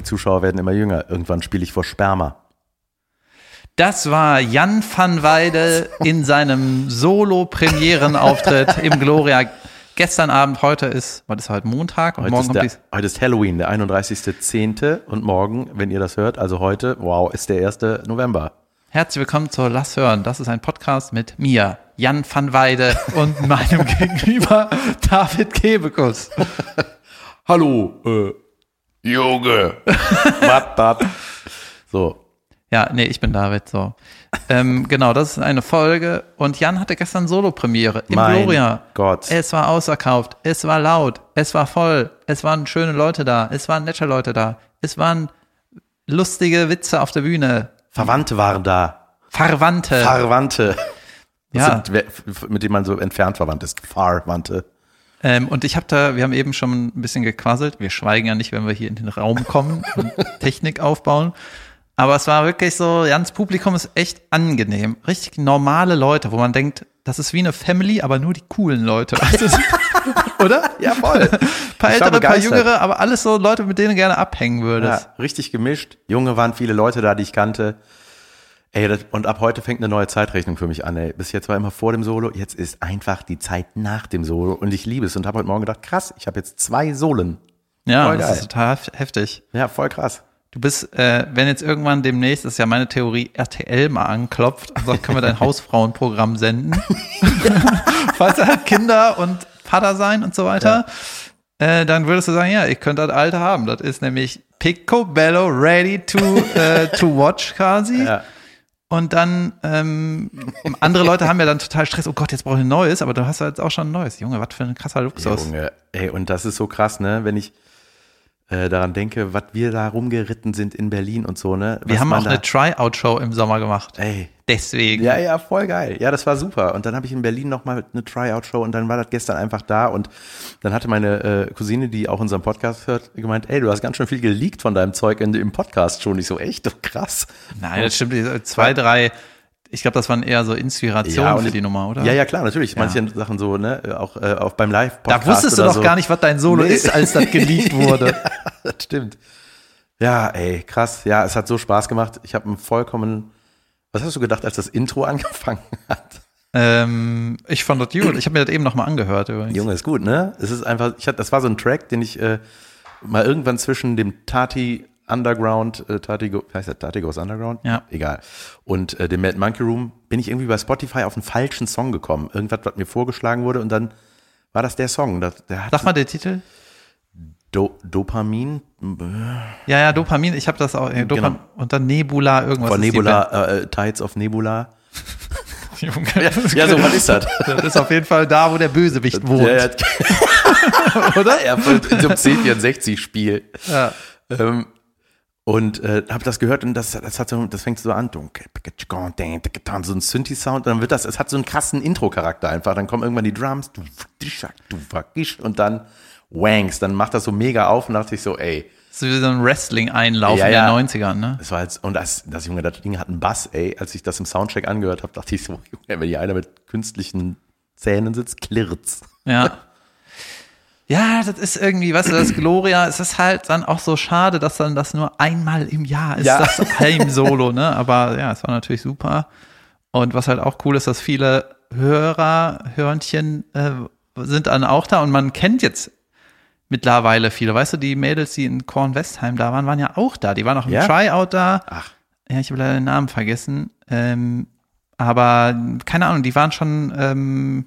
Die Zuschauer werden immer jünger. Irgendwann spiele ich vor Sperma. Das war Jan van Weide in seinem Solo-Premierenauftritt im Gloria. Gestern Abend, heute ist, was ist heute Montag und Heute morgen ist, der, heute ist Halloween, der 31.10. Und morgen, wenn ihr das hört, also heute, wow, ist der 1. November. Herzlich willkommen zur Lass hören. Das ist ein Podcast mit mir, Jan van Weide und meinem Gegenüber David Kebekus. Hallo, äh, Junge. was, was? So, Ja, nee, ich bin David, so. ähm, genau, das ist eine Folge und Jan hatte gestern Solo-Premiere im Mein Gloria. Gott. Es war ausverkauft, es war laut, es war voll, es waren schöne Leute da, es waren nette Leute da, es waren lustige Witze auf der Bühne, Verwandte waren da. Verwandte. Verwandte. Das Ja. sind, mit denen man so entfernt verwandt ist. Verwandte. Ähm, und ich habe da, wir haben eben schon ein bisschen gequasselt. Wir schweigen ja nicht, wenn wir hier in den Raum kommen und Technik aufbauen. Aber es war wirklich so, Jans Publikum ist echt angenehm. Richtig normale Leute, wo man denkt, das ist wie eine Family, aber nur die coolen Leute. Ist, oder? Ja, voll. Ein paar ältere, paar jüngere, aber alles so Leute, mit denen du gerne abhängen würdest. Ja, richtig gemischt. Junge waren viele Leute da, die ich kannte. Ey, das, und ab heute fängt eine neue Zeitrechnung für mich an. Ey. Bis jetzt war immer vor dem Solo, jetzt ist einfach die Zeit nach dem Solo und ich liebe es und habe heute Morgen gedacht, krass, ich habe jetzt zwei Solen. Ja, Voll das geil. ist total hef- heftig. Ja, voll krass. Du bist, äh, wenn jetzt irgendwann demnächst, das ist ja meine Theorie, RTL mal anklopft und sagt, können wir dein Hausfrauenprogramm senden? Falls er halt Kinder und Vater sein und so weiter, äh, dann würdest du sagen, ja, ich könnte das Alte haben. Das ist nämlich Picobello ready to, äh, to watch quasi. Ja. Und dann, ähm, andere Leute haben ja dann total Stress, oh Gott, jetzt brauche ich ein neues, aber du hast jetzt auch schon ein neues. Junge, was für ein krasser Luxus. Junge, ey, und das ist so krass, ne, wenn ich äh, daran denke, was wir da rumgeritten sind in Berlin und so, ne. Wir was haben auch da, eine Tryout-Show im Sommer gemacht. Ey, Deswegen. Ja, ja, voll geil. Ja, das war super. Und dann habe ich in Berlin nochmal eine Tryout-Show und dann war das gestern einfach da und dann hatte meine äh, Cousine, die auch unseren Podcast hört, gemeint, ey, du hast ganz schön viel geleakt von deinem Zeug in, im Podcast schon. Ich so, echt, doch krass. Nein, das stimmt. Zwei, drei, ich glaube, das waren eher so Inspirationen und für die Nummer, oder? Ja, ja, klar, natürlich. Manche Sachen so, ne, auch, äh, auch beim Live-Podcast. Da wusstest du doch so. gar nicht, was dein Solo Nee. ist, als das geleakt wurde. das stimmt. Ja, ey, krass. Ja, es hat so Spaß gemacht. Ich habe einen vollkommen, was hast du gedacht, als das Intro angefangen hat? ähm, ich fand das gut. Ich habe mir das eben nochmal angehört übrigens. Junge, ist gut, ne? Es ist einfach, ich hatte, das war so ein Track, den ich äh, mal irgendwann zwischen dem Tati Underground, äh, Tati, Go, wie heißt der Tati Goes Underground? Ja. Egal. Und äh, dem Mad Monkey Room bin ich irgendwie bei Spotify auf einen falschen Song gekommen. Irgendwas, was mir vorgeschlagen wurde und dann war das der Song. Das, der Sag mal den Titel. Do, Dopamin Ja, ja, Dopamin. Ich habe das auch. Äh, Dopamin. Genau. Und dann Nebula, irgendwas. von Nebula, äh, äh, Tides of Nebula. Junge, Ja, so, was ist das? das ist auf jeden Fall da, wo der Bösewicht wohnt. Ja, ja. Oder? Ja, von so einem C64-Spiel. Ja. Ähm, und äh, habe das gehört und das, das hat so, das fängt so an, so ein Synthi-Sound, dann wird das, es hat so einen krassen Intro-Charakter einfach. Dann kommen irgendwann die Drums, du du und dann wangs, dann macht das so mega auf und dachte ich so, ey, Das ist wie so ein Wrestling-Einlauf Ja, in ja. den 90ern, ne? das war jetzt, und das, das Junge, das Ding hat einen Bass, ey. Als ich das im Soundcheck angehört habe, dachte ich so, Junge, wenn hier einer mit künstlichen Zähnen sitzt, klirrt's. Ja. Ja, das ist irgendwie, weißt du, das Gloria, es ist halt dann auch so schade, dass dann das nur einmal im Jahr ist, Ja. das Heim-Solo, ne? Aber ja, es war natürlich super. Und was halt auch cool ist, dass viele Hörer, Hörnchen äh, sind dann auch da und man kennt jetzt mittlerweile viele. Weißt du, die Mädels, die in Kornwestheim da waren, waren ja auch da. Die waren auch im Ja? Tryout da. Ach. Ja, ich habe leider den Namen vergessen. Ähm, aber keine Ahnung, die waren schon, ähm,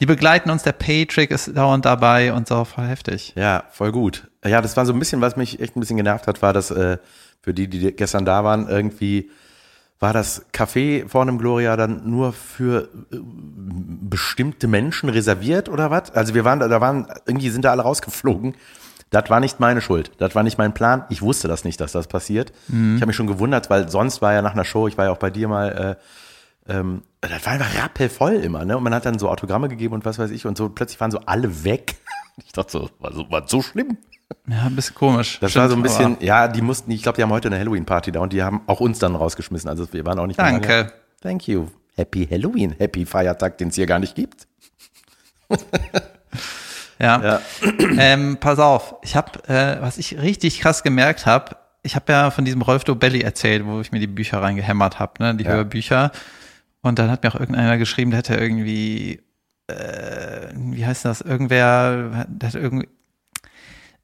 die begleiten uns, der Patrick ist dauernd dabei und so, voll heftig. Ja, voll gut. Ja, das war so ein bisschen, was mich echt ein bisschen genervt hat, war das, äh, für die, die gestern da waren, irgendwie war das Café vorne im Gloria dann nur für äh, bestimmte Menschen reserviert oder was? Also wir waren da, da waren, irgendwie sind da alle rausgeflogen. Das war nicht meine Schuld. Das war nicht mein Plan. Ich wusste das nicht, dass das passiert. Ich habe mich schon gewundert, weil sonst war ja nach einer Show, ich war ja auch bei dir mal, äh, ähm, das war einfach rappelvoll immer, ne? Und man hat dann so Autogramme gegeben und was weiß ich und so plötzlich waren so alle weg. Ich dachte so, war so, war so schlimm. Ja, ein bisschen komisch. Das Stimmt, war so ein bisschen, ja, die mussten, ich glaube, die haben heute eine Halloween-Party da und die haben auch uns dann rausgeschmissen. Also wir waren auch nicht mehr Danke. lange. Thank you. Happy Halloween, Happy Feiertag, den es hier gar nicht gibt. Ja. Ja. Ähm, pass auf, ich habe, äh, was ich richtig krass gemerkt habe, ich habe ja von diesem Rolf Dobelli erzählt, wo ich mir die Bücher reingehämmert habe, ne, die Ja. Hörbücher. Und dann hat mir auch irgendeiner geschrieben, der hätte irgendwie, äh, wie heißt das, irgendwer, der hat irgendwie,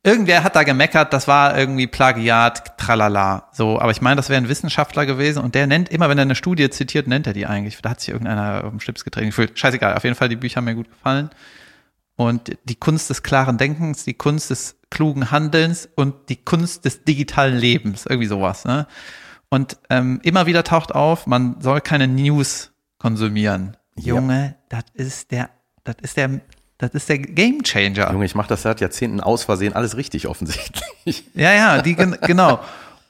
irgendwer hat da gemeckert, das war irgendwie Plagiat, tralala. So, aber ich meine, das wäre ein Wissenschaftler gewesen und der nennt immer, wenn er eine Studie zitiert, nennt er die eigentlich. Da hat sich irgendeiner auf den Schlips getreten gefühlt. Scheißegal, auf jeden Fall, die Bücher haben mir gut gefallen. Und die Kunst des klaren Denkens, die Kunst des klugen Handelns und die Kunst des digitalen Lebens, irgendwie sowas. Ne? Und ähm, immer wieder taucht auf, man soll keine News konsumieren. Ja. Junge, das ist der, das ist der, das ist der Gamechanger. Junge, ich mache das seit Jahrzehnten aus Versehen alles richtig offensichtlich. Ja, ja, die gen- genau.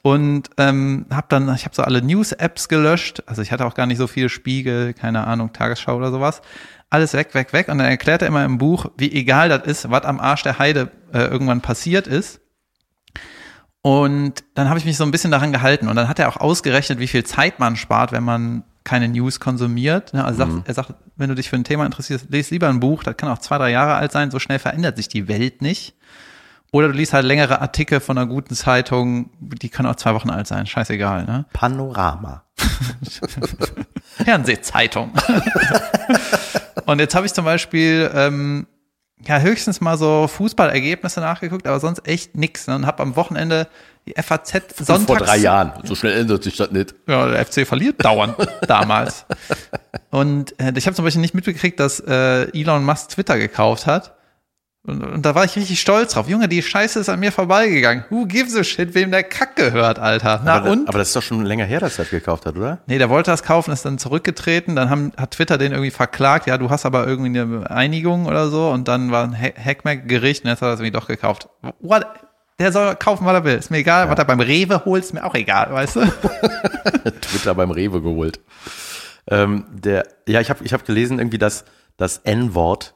Und ähm, habe dann, ich habe so alle News-Apps gelöscht. Also ich hatte auch gar nicht so viel Spiegel, keine Ahnung, Tagesschau oder sowas. Alles weg, weg, weg. Und dann erklärt er immer im Buch, wie egal das ist, was am Arsch der Heide äh, irgendwann passiert ist. Und dann habe ich mich so ein bisschen daran gehalten. Und dann hat er auch ausgerechnet, wie viel Zeit man spart, wenn man keine News konsumiert. Ne, Also sagt, er sagt, wenn du dich für ein Thema interessierst, lese lieber ein Buch, das kann auch zwei, drei Jahre alt sein, so schnell verändert sich die Welt nicht. Oder du liest halt längere Artikel von einer guten Zeitung, die können auch zwei Wochen alt sein, scheißegal, ne? Panorama. Fernsehzeitung. und jetzt habe ich zum Beispiel ähm, ja höchstens mal so Fußballergebnisse nachgeguckt, aber sonst echt nix. Ne? Und habe am Wochenende die FAZ sonntags. Vor drei Jahren. So schnell ändert sich das nicht. Ja, der FC verliert dauernd damals. Und äh, ich habe zum Beispiel nicht mitbekriegt, dass äh, Elon Musk Twitter gekauft hat. Und, und da war ich richtig stolz drauf. Junge, die Scheiße ist an mir vorbeigegangen. Who gives a shit, wem der Kack gehört, Alter? Na aber, und? aber das ist doch schon länger her, dass er das gekauft hat, oder? Nee, der wollte das kaufen, ist dann zurückgetreten, dann haben, hat Twitter den irgendwie verklagt, ja, du hast aber irgendwie eine Einigung oder so und dann war ein Ha- Hackmack Gericht und jetzt hat er es irgendwie doch gekauft. What? Der soll kaufen, was er will. Ist mir egal, was er beim Rewe holt, ist mir auch egal, weißt du? Twitter beim Rewe geholt. Ähm, der, ja, ich habe ich hab gelesen, irgendwie, dass das N-Wort,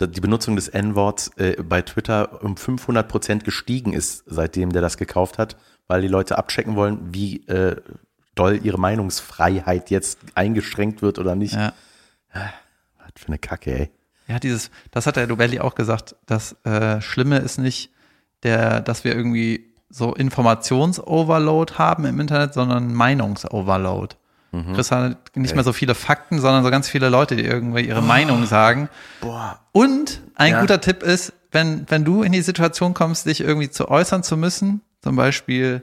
die Benutzung des N-Worts äh, bei Twitter um 500 Prozent gestiegen ist, seitdem der das gekauft hat, weil die Leute abchecken wollen, wie äh, doll ihre Meinungsfreiheit jetzt eingeschränkt wird oder nicht. Ja. Was für eine Kacke, ey. Ja, dieses, das hat der Dubelli auch gesagt, das äh, Schlimme ist nicht, der, dass wir irgendwie so Informations-Overload haben im Internet, sondern Meinungs-Overload. Mhm. Chris hat nicht mehr so viele Fakten, sondern so ganz viele Leute, die irgendwie ihre Meinung sagen. Boah. Und ein Ja. guter Tipp ist, wenn, wenn du in die Situation kommst, dich irgendwie zu äußern zu müssen, zum Beispiel,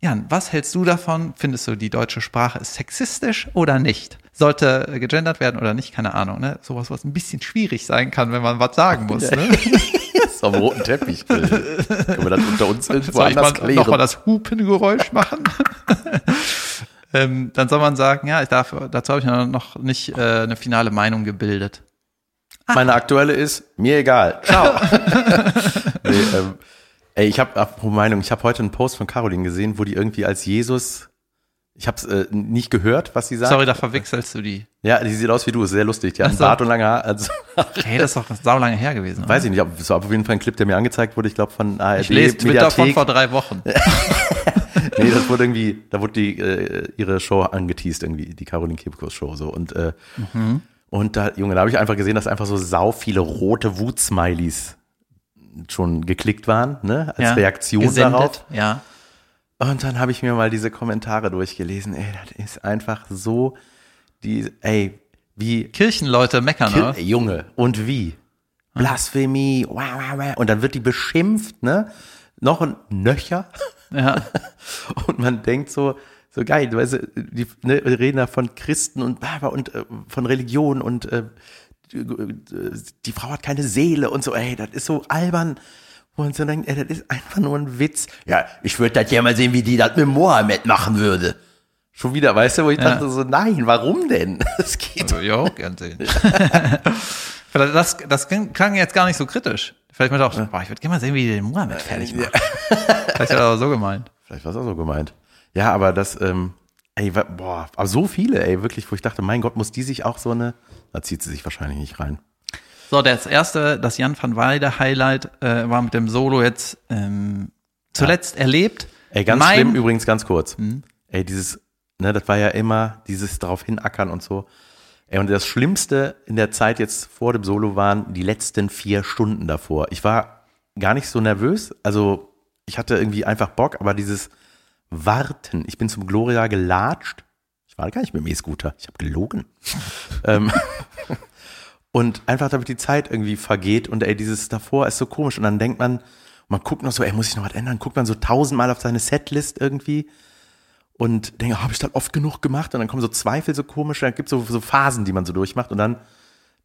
Jan, was hältst du davon? Findest du, die deutsche Sprache ist sexistisch oder nicht? Sollte gegendert werden oder nicht? Keine Ahnung, ne? Sowas, was ein bisschen schwierig sein kann, wenn man was sagen muss, ne? Das ist auf dem roten Teppich. Können wir das unter uns irgendwo Soll ich mal, klären? nochmal das Hupengeräusch machen? ähm, dann soll man sagen, ja, ich darf, dazu habe ich noch- nicht äh, eine finale Meinung gebildet. Meine aktuelle ist, mir egal. Ciao. nee, ähm, ey, ich habe Meinung, ich habe heute einen Post von Caroline gesehen, wo die irgendwie als Jesus, ich habe es äh, nicht gehört, was sie sagt. Sorry, da verwechselst du die. Ja, die sieht aus wie du, ist sehr lustig. Die hat Ach einen. Bart und lange Haare. Also, Hey, das ist doch saulange her gewesen. Oder? weiß ich nicht, aber es war auf jeden Fall ein Clip, der mir angezeigt wurde, ich glaube von ARD. ich lese Twitter von vor drei Wochen. Nee, das wurde irgendwie, da wurde die äh, ihre Show angeteased irgendwie, die Caroline Kebekus Show so und äh, Mhm. und da Junge, da habe ich einfach gesehen, dass einfach so sau viele rote Wut-Smileys schon geklickt waren, ne, als Ja. Reaktion Gesendet, darauf. Ja. Und dann habe ich mir mal diese Kommentare durchgelesen. Ey, das ist einfach so die ey, wie Kirchenleute meckern, Ki- oder? ey, Junge und wie Blasphemie, wow, wow, wow. und dann wird die beschimpft, ne? Noch ein Nöcher. Ja. Und man denkt so, so geil, du weißt, die ne, reden da von Christen und, und äh, von Religion und äh, die Frau hat keine Seele und so, ey, das ist so albern. Wo man so denkt, ey, das ist einfach nur ein Witz. Ja, ich würde das ja mal sehen, wie die das mit Mohammed machen würde. Schon wieder, weißt du, wo ich Ja. dachte so, nein, warum denn? Das geht Also, ja, gern sehen. Das, das klang jetzt gar nicht so kritisch. Vielleicht mal auch, boah, ich würde gerne mal sehen, wie die den Mohammed fertig machen. Vielleicht hat er aber so gemeint. Vielleicht war es auch so gemeint. Ja, aber das, ähm, ey, boah, aber so viele, ey, wirklich, wo ich dachte, mein Gott, muss die sich auch so eine, da zieht sie sich wahrscheinlich nicht rein. So, das erste, das Jan van Weide Highlight äh, war mit dem Solo jetzt ähm, zuletzt erlebt. Ey, ganz Mein- schlimm übrigens, ganz kurz. Ey, dieses, ne, das war ja immer dieses darauf hinackern und so. Ey, und das Schlimmste in der Zeit jetzt vor dem Solo waren die letzten vier Stunden davor. Ich war gar nicht so nervös, also ich hatte irgendwie einfach Bock, aber dieses warten. Ich bin zum Gloria gelatscht. Ich war gar nicht mit dem E-Scooter. Ich habe gelogen. ähm, und einfach damit die Zeit irgendwie vergeht und ey, dieses davor ist so komisch und dann denkt man, man guckt noch so, ey, muss ich noch was ändern? Guckt man so tausendmal auf seine Setlist irgendwie und denkt, oh, habe ich das oft genug gemacht? Und dann kommen so Zweifel so komisch, dann gibt es so, so Phasen, die man so durchmacht und dann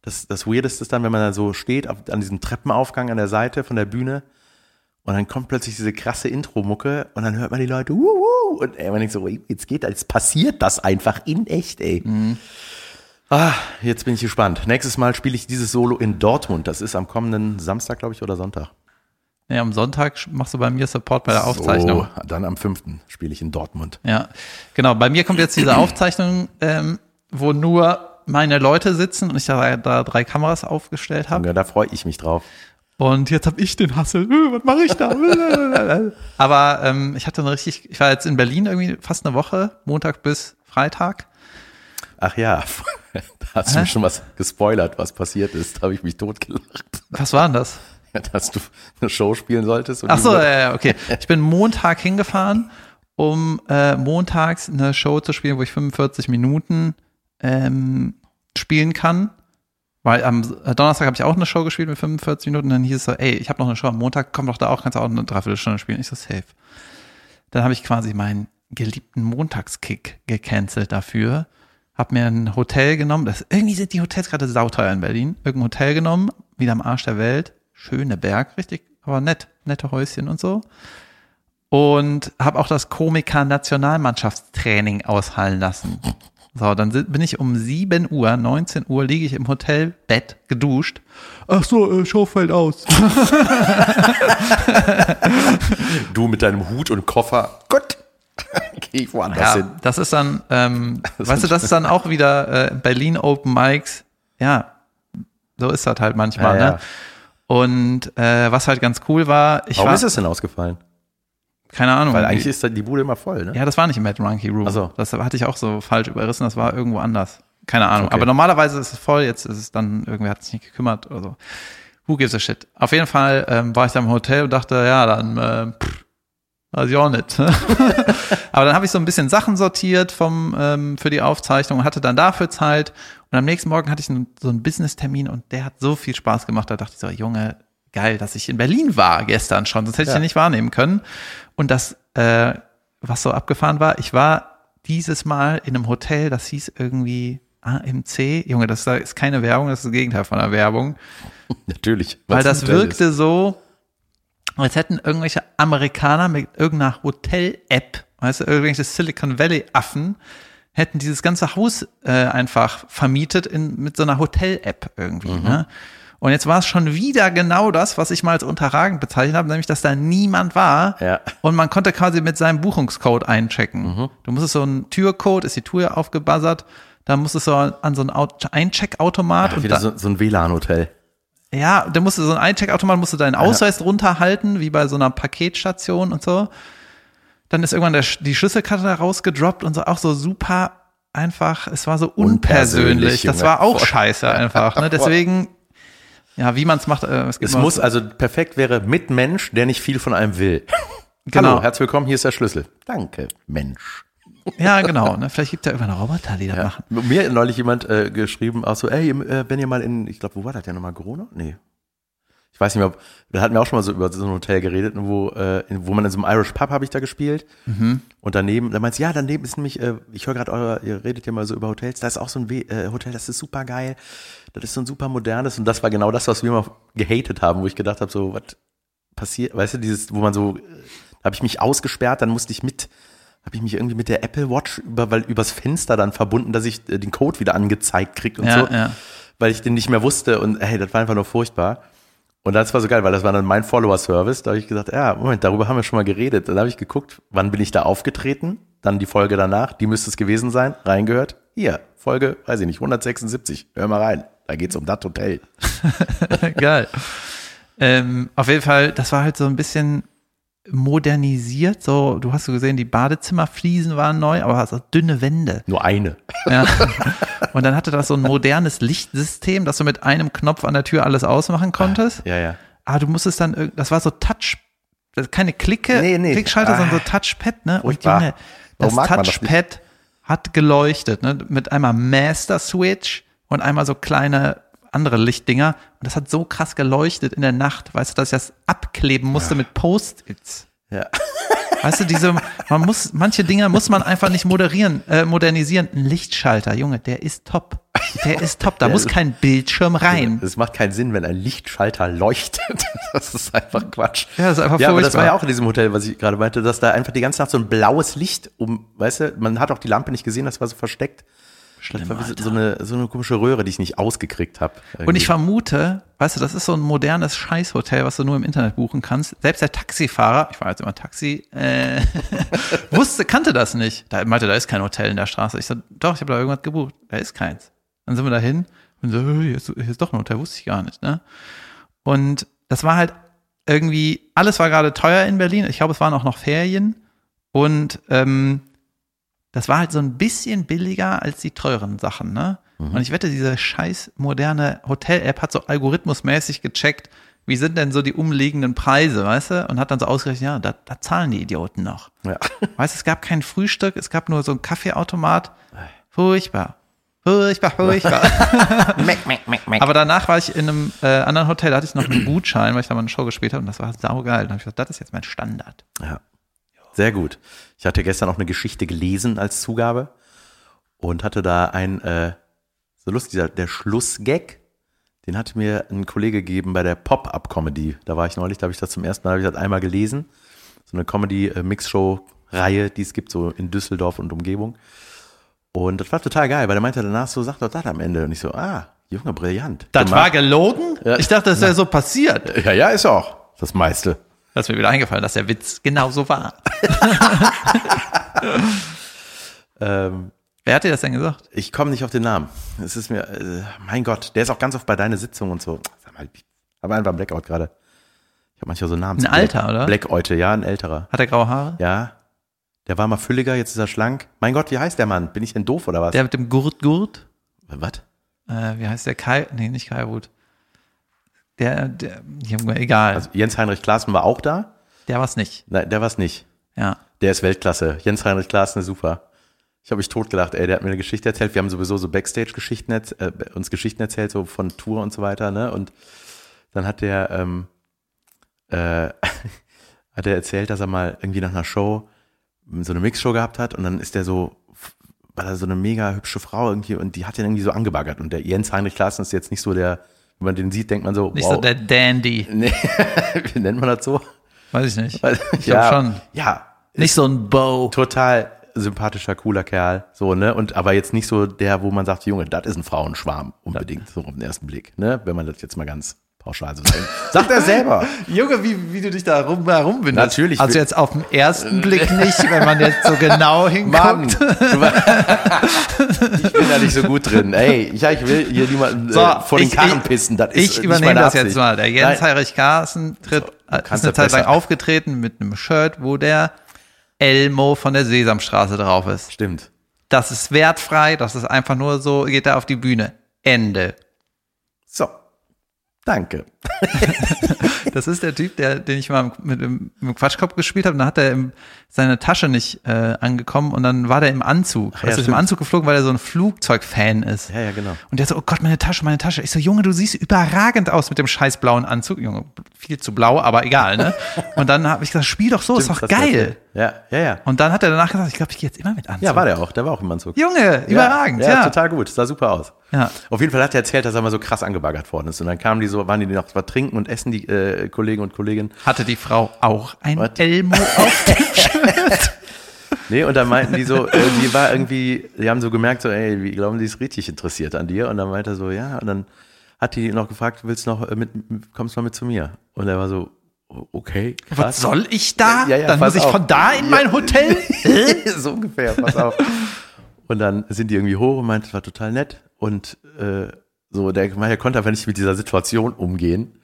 das, das Weirdeste ist dann, wenn man da so steht auf, an diesem Treppenaufgang an der Seite von der Bühne und dann kommt plötzlich diese krasse Intro-Mucke und dann hört man die Leute, wuh, wuh, und ey, man denkt so, jetzt geht das, jetzt passiert das einfach in echt, ey. Mhm. Ah, jetzt bin ich gespannt. Nächstes Mal spiele ich dieses Solo in Dortmund. Das ist am kommenden Samstag, glaube ich, oder Sonntag. Ja, am Sonntag machst du bei mir Support bei der Aufzeichnung. So, dann am 5. spiele ich in Dortmund. Ja, genau. Bei mir kommt jetzt diese Aufzeichnung, ähm, wo nur meine Leute sitzen und ich da, da drei Kameras aufgestellt habe. Ja, da freue ich mich drauf. Und jetzt habe ich den Hassel. Äh, was mache ich da? Aber ähm, ich hatte eine richtig, ich war jetzt in Berlin irgendwie fast eine Woche, Montag bis Freitag. Ach ja, da hast du mir schon was gespoilert, was passiert ist. Da habe ich mich totgelacht. Was war denn das? Dass du eine Show spielen solltest. Ach so, ja, ja, okay. Ich bin Montag hingefahren, um äh, montags eine Show zu spielen, wo ich 45 Minuten ähm, spielen kann. Weil am Donnerstag habe ich auch eine Show gespielt mit 45 Minuten. Und dann hieß es so, ey, ich habe noch eine Show am Montag, komm doch da auch, kannst du auch eine Dreiviertelstunde spielen. Ich so, safe. Dann habe ich quasi meinen geliebten Montagskick gecancelt dafür. Hab mir ein Hotel genommen. Das, irgendwie sind die Hotels gerade sauteuer in Berlin. Irgendein Hotel genommen, wieder am Arsch der Welt. Schöne Berg, richtig, aber nett. Nette Häuschen und so. Und habe auch das Komiker-Nationalmannschaftstraining aushallen lassen. So, dann bin ich um 7 Uhr, 19 Uhr, liege ich im Hotelbett geduscht. Ach so, äh, Show fällt aus. du mit deinem Hut und Koffer. Gut. Geh ich woanders ja, hin. Das ist dann, ähm, das weißt du, das ist dann auch wieder äh, Berlin Open Mics. Ja, so ist das halt manchmal. Ja, ne? Ja. Und äh, was halt ganz cool war, ich Warum war, ist es denn ausgefallen? Keine Ahnung. Weil eigentlich ist die Bude immer voll, ne? Ja, das war nicht im Mad Monkey Room. Also. Das hatte ich auch so falsch überrissen, das war irgendwo anders. Keine Ahnung. Okay. Aber normalerweise ist es voll, jetzt ist es dann, irgendwer hat sich nicht gekümmert oder so. Who gives a shit? Auf jeden Fall ähm, war ich da im Hotel und dachte, ja, dann äh, pff, weiß ich auch nicht. Aber dann habe ich so ein bisschen Sachen sortiert vom, ähm, für die Aufzeichnung und hatte dann dafür Zeit. Und am nächsten Morgen hatte ich so einen Business-Termin und der hat so viel Spaß gemacht. Da dachte ich so, Junge, geil, dass ich in Berlin war gestern schon, sonst hätte ich ja. den nicht wahrnehmen können. Und das, äh, was so abgefahren war, ich war dieses Mal in einem Hotel, das hieß irgendwie AMC. Junge, das ist keine Werbung, das ist das Gegenteil von einer Werbung. Natürlich. Weil das wirkte ist. so, als hätten irgendwelche Amerikaner mit irgendeiner Hotel-App, weißt du, irgendwelche Silicon Valley-Affen, hätten dieses ganze Haus äh, einfach vermietet in, mit so einer Hotel-App irgendwie. Mhm. Ne? Und jetzt war es schon wieder genau das, was ich mal als unterragend bezeichnet habe, nämlich, dass da niemand war. Ja. Und man konnte quasi mit seinem Buchungscode einchecken. Mhm. Du musstest so einen Türcode, ist die Tür aufgebuzzert, da musstest du an so einen Eincheckautomat. Ja, wieder da, so, so ein WLAN-Hotel. Ja, da musst du so ein Eincheckautomat, musst du deinen Ausweis ja. runterhalten, wie bei so einer Paketstation und so. Dann ist irgendwann der, die Schlüsselkarte da rausgedroppt und so auch so super einfach, es war so unpersönlich. unpersönlich das war auch scheiße einfach. Ne? Deswegen ja, wie man es macht. Äh, es, es muss also perfekt wäre mit Mensch, der nicht viel von einem will. Genau. Hallo, herzlich willkommen, hier ist der Schlüssel. Danke, Mensch. Ja, genau. Ne? Vielleicht gibt es ja irgendwann Roboter, die das ja. machen. Mir hat neulich jemand äh, geschrieben, auch so, ey, äh, wenn ihr mal in, ich glaube, wo war das ja nochmal, Corona? Nee, ich weiß nicht mehr, da hatten wir auch schon mal so über so ein Hotel geredet, wo, äh, wo man in so einem Irish Pub habe ich da gespielt. Mhm. Und daneben, da meinst du, ja, daneben ist nämlich, äh, ich höre gerade ihr redet ja mal so über Hotels, da ist auch so ein We äh, Hotel, das ist super geil. Das ist so ein super modernes und das war genau das, was wir immer gehatet haben, wo ich gedacht habe, so, was passiert, weißt du, dieses, wo man so, da habe ich mich ausgesperrt, dann musste ich mit, habe ich mich irgendwie mit der Apple Watch über, weil übers Fenster dann verbunden, dass ich äh, den Code wieder angezeigt krieg und ja, so, ja. weil ich den nicht mehr wusste und hey, das war einfach nur furchtbar. Und das war so geil, weil das war dann mein Follower-Service. Da habe ich gesagt, ja, Moment, darüber haben wir schon mal geredet. Dann habe ich geguckt, wann bin ich da aufgetreten? Dann die Folge danach, die müsste es gewesen sein, reingehört. Hier, Folge, weiß ich nicht, 176. Hör mal rein. Da geht's um das Hotel. geil. Ähm, auf jeden Fall, das war halt so ein bisschen modernisiert. So, du hast so gesehen, die Badezimmerfliesen waren neu, aber so dünne Wände. Nur eine. Ja. Und dann hatte das so ein modernes Lichtsystem, dass du mit einem Knopf an der Tür alles ausmachen konntest. Ja, ja. Aber du musstest dann, das war so Touch keine Klicke, Nee, nee. Klickschalter, sondern so Ah. Touchpad, ne? Und. Junge, das man das? Touchpad hat geleuchtet, ne? Mit einmal Master Switch und einmal so kleine andere Lichtdinger. Und das hat so krass geleuchtet in der Nacht, weißt du, dass ich das abkleben musste mit Post-its. Ja. Weißt du, diese, man muss, manche Dinge muss man einfach nicht moderieren, äh, modernisieren. Ein Lichtschalter, Junge, der ist top. Der ist top. Da Der muss kein Bildschirm rein. Es macht keinen Sinn, wenn ein Lichtschalter leuchtet. Das ist einfach Quatsch. Ja, das ist einfach Ja, aber das war ja auch in diesem Hotel, was ich gerade meinte, dass da einfach die ganze Nacht so ein blaues Licht um, weißt du, man hat auch die Lampe nicht gesehen, das war so versteckt. Das war wie so, eine, so eine komische Röhre, die ich nicht ausgekriegt habe. Und ich vermute, weißt du, das ist so ein modernes Scheißhotel, was du nur im Internet buchen kannst. Selbst der Taxifahrer, ich war jetzt immer Taxi, äh, wusste, kannte das nicht. Da meinte, da ist kein Hotel in der Straße. Ich so, doch, ich habe da irgendwas gebucht. Da ist keins. Dann sind wir dahin und so, hier ist, hier ist doch ein Hotel, wusste ich gar nicht, ne? Und das war halt irgendwie, alles war gerade teuer in Berlin. Ich glaube, es waren auch noch Ferien. Und ähm, das war halt so ein bisschen billiger als die teuren Sachen, ne? Und ich wette, diese scheiß moderne Hotel-App hat so algorithmusmäßig gecheckt, wie sind denn so die umliegenden Preise, weißt du? Und hat dann so ausgerechnet, ja, da, da zahlen die Idioten noch. Ja. Weißt du, es gab kein Frühstück, es gab nur so einen Kaffeeautomat. Furchtbar. Furchtbar, furchtbar. Aber danach war ich in einem äh, anderen Hotel, da hatte ich noch einen Gutschein, weil ich da mal eine Show gespielt habe und das war saugeil. Dann habe ich gesagt, das ist jetzt mein Standard. Ja. Sehr gut. Ich hatte gestern auch eine Geschichte gelesen als Zugabe und hatte da ein, äh, so lustig, der Schlussgag, den hatte mir ein Kollege gegeben bei der Pop-Up-Comedy. Da war ich neulich, da habe ich das zum ersten Mal, habe ich das einmal gelesen. So eine Comedy-Mixshow-Reihe, die es gibt, so in Düsseldorf und Umgebung. Und das war total geil, weil er meinte danach so, sagt doch das am Ende. Und ich so, ah, Junge, brillant. Das war Gemacht. gelogen? Ja. Ich dachte, das wäre so passiert. Ja, ja, ist auch das meiste. Das ist mir wieder eingefallen, dass der Witz genauso war. Ähm, Wer hat dir das denn gesagt? Ich komme nicht auf den Namen. Es ist mir, äh, mein Gott, der ist auch ganz oft bei deiner Sitzung und so. Sag mal, ich habe einfach einen Blackout gerade. Ich habe manchmal so Namen. Ein Alter, oder? Blackoute, ja, ein älterer. Hat er graue Haare? Ja. Der war mal fülliger, jetzt ist er schlank. Mein Gott, wie heißt der Mann? Bin ich denn doof oder was? Der mit dem Gurt Gurt? was? Äh, wie heißt der? Kai? Nee, nicht Kai Wut. Der, der, egal. Also Jens Heinrich Klaassen war auch da? der war's nicht. Nein, der war's nicht. Ja. Der ist Weltklasse. Jens Heinrich Klaassen ist super. Ich habe mich totgelacht, ey, der hat mir eine Geschichte erzählt. Wir haben sowieso so Backstage-Geschichten äh, uns Geschichten erzählt, so von Tour und so weiter, ne? Und dann hat der, ähm, äh, hat er erzählt, dass er mal irgendwie nach einer Show so eine Mixshow gehabt hat und dann ist der so, war da so eine mega hübsche Frau irgendwie und die hat ihn irgendwie so angebaggert. Und der Jens Heinrich Klaassen ist jetzt nicht so der, wenn man den sieht, denkt man so, Nicht wow, so der Dandy. nee, wie nennt man das so? Weiß ich nicht. Ich ja, glaube schon. Ja, Nicht so ein Bow. total sympathischer, cooler Kerl, so, ne? Und aber jetzt nicht so der, wo man sagt, Junge, das ist ein Frauenschwarm, unbedingt, so auf den ersten Blick, ne? Wenn man das jetzt mal ganz pauschal so sagt. sagt er selber. Junge, wie, wie du dich da rum, herumbindest. Natürlich. Also jetzt auf den ersten Blick nicht, wenn man jetzt so genau Mann, hinguckt. du war- ich bin da nicht so gut drin. Ey, ja, ich will hier niemanden So, äh, vor den ich- Karren ich- pissen. Das ist Ich übernehme das Absicht. jetzt mal. Der Jens Nein, Heinrich Carsten tritt, du äh, ist eine Zeit lang aufgetreten mit einem Shirt, wo der Elmo von der Sesamstraße drauf ist. Stimmt. Das ist wertfrei, das ist einfach nur so, geht er auf die Bühne. Ende. So. Danke. Das ist der Typ, der, den ich mal mit dem, Quatschkopf gespielt habe. Und da hat er im, seine Tasche nicht äh, angekommen und dann war der im Anzug. ja, er ist im stimmt. Anzug geflogen, weil er so ein Flugzeugfan ist. Ja, ja, genau. Und der so, oh Gott, meine Tasche, meine Tasche. Ich so, Junge, du siehst überragend aus mit dem scheiß blauen Anzug. Junge, viel zu blau, aber egal, ne? Und dann habe ich gesagt, spiel doch so, ist doch Stimmt, geil. Ja, ja, ja. Und dann hat er danach gesagt, ich glaube, ich gehe jetzt immer mit Anzug. Ja, war der auch. Der war auch im Anzug. Junge, überragend, ja. ja. total gut. Sah super aus. Ja. Auf jeden Fall hat er erzählt, dass er mal so krass angebaggert worden ist. Und dann kamen die so, waren die noch was trinken und essen, die äh, Kollegen und Kolleginnen. Hatte die Frau auch ein Was? Elmo auf dem Shirt? Nee, und dann meinten die so, äh, die war irgendwie, die haben so gemerkt, so, ey, wir glauben, die ist richtig interessiert an dir. Und dann meinte er so, ja, und dann hat die noch gefragt, willst du noch äh, mit, kommst du noch mit zu mir? Und er war so, okay, Was krass. soll ich da? Ja, ja, Dann muss ich auf. von da in mein Hotel? so ungefähr, pass auf. Und dann sind die irgendwie hoch und meinte, das war total nett. Und äh, so, der, der konnte einfach nicht mit dieser Situation umgehen.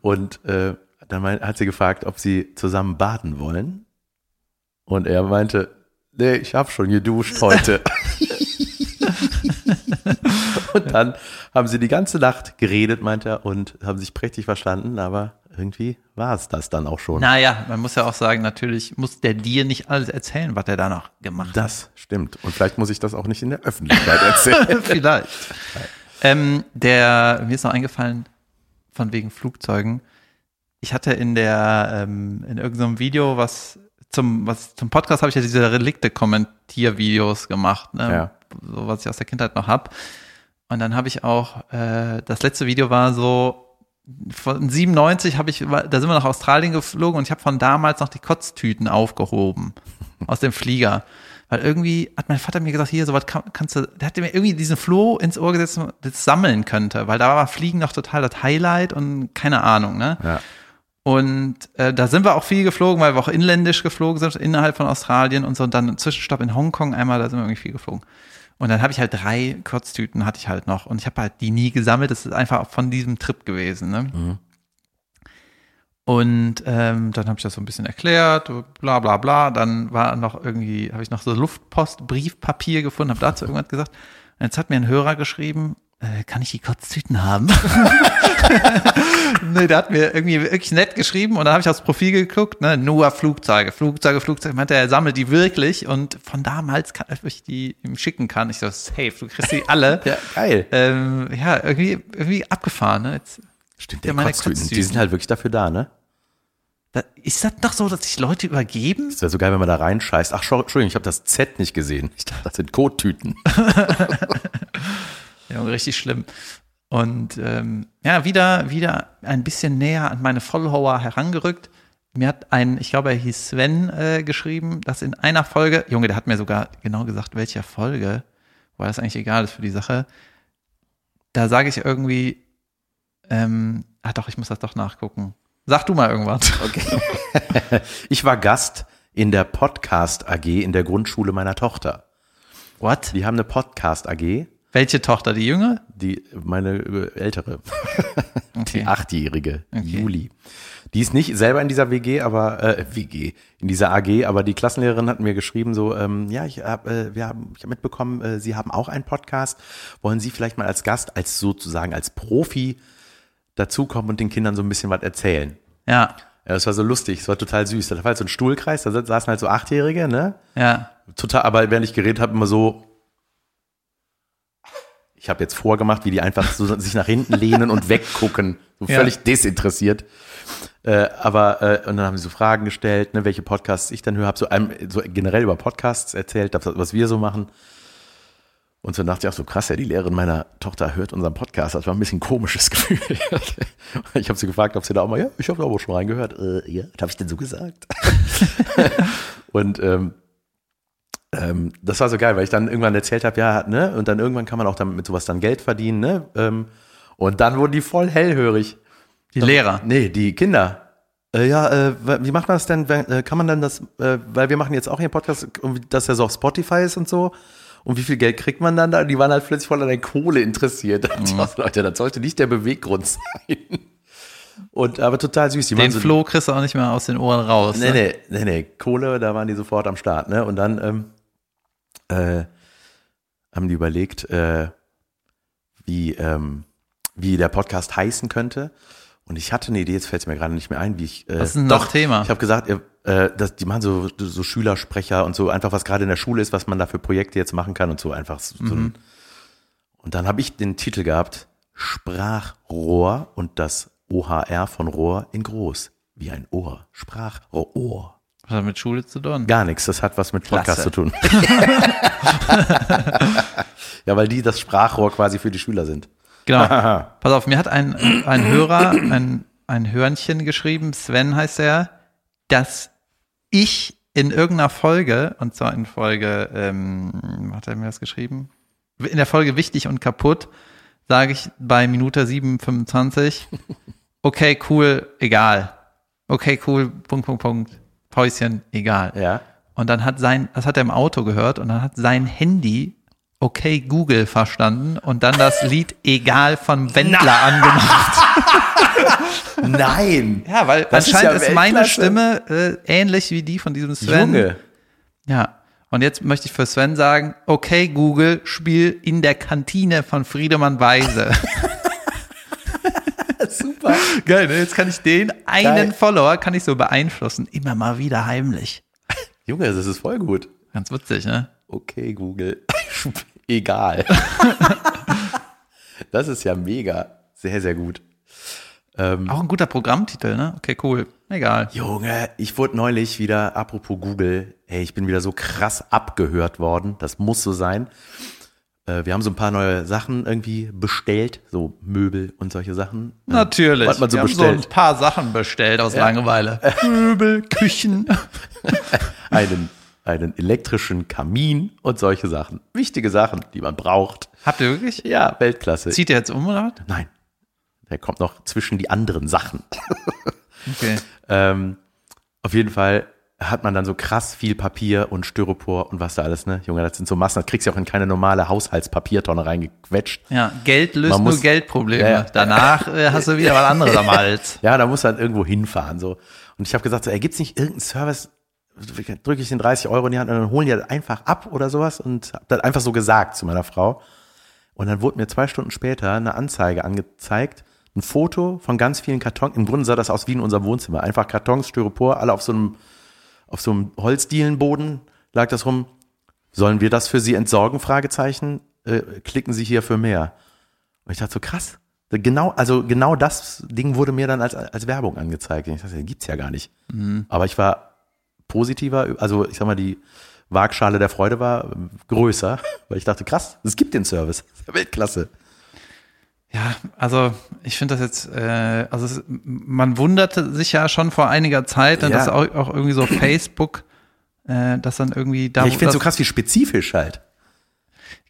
Und äh, dann mein, hat sie gefragt, ob sie zusammen baden wollen. Und er meinte, nee, ich habe schon geduscht heute. und dann haben sie die ganze Nacht geredet, meinte er, und haben sich prächtig verstanden, aber irgendwie war es das dann auch schon. Naja, man muss ja auch sagen, natürlich muss der dir nicht alles erzählen, was er da noch gemacht hat. Das stimmt. Und vielleicht muss ich das auch nicht in der Öffentlichkeit erzählen. Vielleicht. Ähm, der, mir ist noch eingefallen, von wegen Flugzeugen. Ich hatte in der, ähm, in irgendeinem Video, was zum, was zum Podcast habe ich ja diese Relikte-Kommentiervideos gemacht, ne? Ja. So was ich aus der Kindheit noch hab. Und dann habe ich auch, äh, das letzte Video war so, von 97 habe ich, da sind wir nach Australien geflogen und ich habe von damals noch die Kotztüten aufgehoben aus dem Flieger. Weil irgendwie hat mein Vater mir gesagt, hier, sowas kann, kannst du, der hat mir irgendwie diesen Floh ins Ohr gesetzt, das sammeln könnte, weil da war Fliegen noch total das Highlight und keine Ahnung, ne? Ja. Und äh, da sind wir auch viel geflogen, weil wir auch inländisch geflogen sind, innerhalb von Australien und so. Und dann einen Zwischenstopp in Hongkong einmal, da sind wir irgendwie viel geflogen. Und dann habe ich halt drei Kotztüten, hatte ich halt noch. Und ich habe halt die nie gesammelt. Das ist einfach von diesem Trip gewesen. Ne? Und ähm, dann habe ich das so ein bisschen erklärt, bla bla bla. Dann war noch irgendwie, habe ich noch so Luftpost, Briefpapier gefunden, habe dazu irgendwas gesagt. Und jetzt hat mir ein Hörer geschrieben, äh, kann ich die Kotztüten haben? nee, der hat mir irgendwie wirklich nett geschrieben und dann habe ich aufs Profil geguckt, ne, nur Flugzeuge, Flugzeuge, Flugzeuge. Meinte er, sammelt die wirklich und von damals kann, ob ich die ihm schicken kann. Ich so, safe, du kriegst die alle. Ja, geil. ähm, ja, irgendwie, irgendwie abgefahren, ne? Jetzt, Stimmt, Ja, der meine Kotztüten, die Kotztüten. sind halt wirklich dafür da, ne? Da, ist das doch so, dass sich Leute übergeben? Das wäre so geil, wenn man da reinscheißt. Ach, schau- Entschuldigung, ich habe das Z nicht gesehen. Ich dachte, das sind Kottüten. Ja, richtig schlimm. Und ähm, ja, wieder, wieder ein bisschen näher an meine Follower herangerückt. Mir hat ein, ich glaube, er hieß Sven, äh, geschrieben, dass in einer Folge, Junge, der hat mir sogar genau gesagt, welcher Folge, weil das eigentlich egal ist für die Sache. Da sage ich irgendwie, ähm, ah doch, ich muss das doch nachgucken. Sag du mal irgendwas. Okay. ich war Gast in der Podcast AG in der Grundschule meiner Tochter. What? Die haben eine Podcast AG, Welche Tochter, die Jüngere? die meine äh, ältere, Okay. die achtjährige, Okay. Juli. Die ist nicht selber in dieser WG, aber äh, WG, in dieser AG, aber die Klassenlehrerin hat mir geschrieben so, ähm, ja, ich habe äh, wir haben, ich habe mitbekommen, äh, Sie haben auch einen Podcast. Wollen Sie vielleicht mal als Gast, als sozusagen als Profi dazukommen und den Kindern so ein bisschen was erzählen? Ja, Ja, das war so lustig, es war total süß. Da war halt so ein Stuhlkreis, da saßen halt so Achtjährige, ne? ja. Total, aber während ich geredet habe, immer so. Ich habe jetzt vorgemacht, wie die einfach so sich nach hinten lehnen und weggucken, so Ja. völlig desinteressiert. Äh, aber äh, und dann haben sie so Fragen gestellt, ne, welche Podcasts ich dann höre, habe so, einem, so generell über Podcasts erzählt, das, was wir so machen. Und so dachte ich auch so krass, ja, die Lehrerin meiner Tochter hört unseren Podcast. Das war ein bisschen ein komisches Gefühl. ich habe sie gefragt, ob sie da auch mal, ja, ich habe da aber schon reingehört. Äh, ja, was habe ich denn so gesagt? und ähm, ähm, das war so geil, weil ich dann irgendwann erzählt habe, ja, ne, und dann irgendwann kann man auch damit mit sowas dann Geld verdienen, ne? Ähm, und dann wurden die voll hellhörig. Die Lehrer. Nee, die Kinder. Äh, ja, äh, wie macht man das denn? Äh, kann man dann das, äh, weil wir machen jetzt auch hier einen Podcast, dass er so auf Spotify ist und so. Und wie viel Geld kriegt man dann da? Die waren halt plötzlich voll an der Kohle interessiert. So, Leute, das sollte nicht der Beweggrund sein. Und aber total süß. Die Den so, Floh kriegst du auch nicht mehr aus den Ohren raus. Nee, ne? nee, nee, nee. Kohle, da waren die sofort am Start, ne? Und dann ähm, äh, haben die überlegt, äh, wie, ähm, wie der Podcast heißen könnte. Und ich hatte eine Idee, jetzt fällt es mir gerade nicht mehr ein, wie ich. Äh, Was ist denn doch, das Thema? Ich habe gesagt, ihr, äh, dass die machen so, so Schülersprecher und so, einfach was gerade in der Schule ist, was man da für Projekte jetzt machen kann und so einfach so, so Mhm. ein, Und dann habe ich den Titel gehabt, Sprachrohr und das OHR von Rohr in groß. Wie ein Ohr. Sprachrohr. Ohr. Was hat mit Schule zu tun? Gar nichts, das hat was mit Podcast Klasse. zu tun. ja, weil die das Sprachrohr quasi für die Schüler sind. Genau. Pass auf, mir hat ein, ein Hörer, ein, ein Hörnchen geschrieben, Sven heißt er, dass ich in irgendeiner Folge, und zwar in Folge, ähm, hat er mir das geschrieben? In der Folge Wichtig und kaputt, sage ich bei Minute 7,25, okay, cool, egal. Okay, cool, Punkt, Punkt, Punkt, Päuschen, egal. Ja. Und dann hat sein, das hat er im Auto gehört und dann hat sein Handy Okay Google verstanden und dann das Lied Egal von Wendler angemacht. Nein. Ja, weil Das ist anscheinend ja ist, meine. Stimme äh, ähnlich wie die von diesem Sven. Junge. Ja. Und jetzt möchte ich für Sven sagen, okay Google, spiel in der Kantine von Friedemann Weise. Super. Geil, ne? jetzt kann ich den einen Geil. Follower kann ich so beeinflussen, immer mal wieder heimlich. Junge, das ist voll gut. Ganz witzig, ne? Okay, Google. Egal. das ist ja mega. Sehr, sehr gut. Ähm, Auch ein guter Programmtitel, ne? Okay, cool. Egal. Junge, ich wurde neulich wieder, apropos Google, ey, ich bin wieder so krass abgehört worden. Das muss so sein. Äh, wir haben so ein paar neue Sachen irgendwie bestellt, so Möbel und solche Sachen. Äh, Natürlich. Was man so Wir haben bestellt. so ein paar Sachen bestellt aus Langeweile. Möbel, Küchen. einen, einen elektrischen Kamin und solche Sachen. Wichtige Sachen, die man braucht. Habt ihr wirklich? Ja, Weltklasse. Zieht ihr jetzt um oder was? Nein, der kommt noch zwischen die anderen Sachen. Okay. Ähm, auf jeden Fall hat man dann so krass viel Papier und Styropor und was da alles, ne? Junge, das sind so Massen, das kriegst du auch in keine normale Haushaltspapiertonne reingequetscht. Ja, Geld löst Man nur muss- Geldprobleme. Ja, ja. Danach äh, hast du wieder was anderes am Hals. Ja, da muss dann irgendwo hinfahren, so. Und ich habe gesagt, so, ey, gibt's nicht irgendeinen Service, drücke ich den 30 Euro in die Hand und dann holen die das einfach ab oder sowas und hab das einfach so gesagt zu meiner Frau. Und dann wurde mir zwei Stunden später eine Anzeige angezeigt, ein Foto von ganz vielen Kartons. Im Grunde sah das aus wie in unserem Wohnzimmer. Einfach Kartons, Styropor, alle auf so einem, auf so einem Holzdielenboden lag das rum. Sollen wir das für Sie entsorgen? Fragezeichen. Äh, klicken Sie hier für mehr. Und ich dachte so, krass. Genau, also genau das Ding wurde mir dann als, als Werbung angezeigt. Ich dachte, das gibt's ja gar nicht. Aber ich war positiver, also ich sag mal, die Waagschale der Freude war größer, weil ich dachte, krass, es gibt den Service. Weltklasse. Ja, also ich finde das jetzt, äh, also es, man wunderte sich ja schon vor einiger Zeit, Ja. dass auch, auch irgendwie so Facebook, äh, dass dann irgendwie da Ja, ich finde das- so krass, wie spezifisch halt.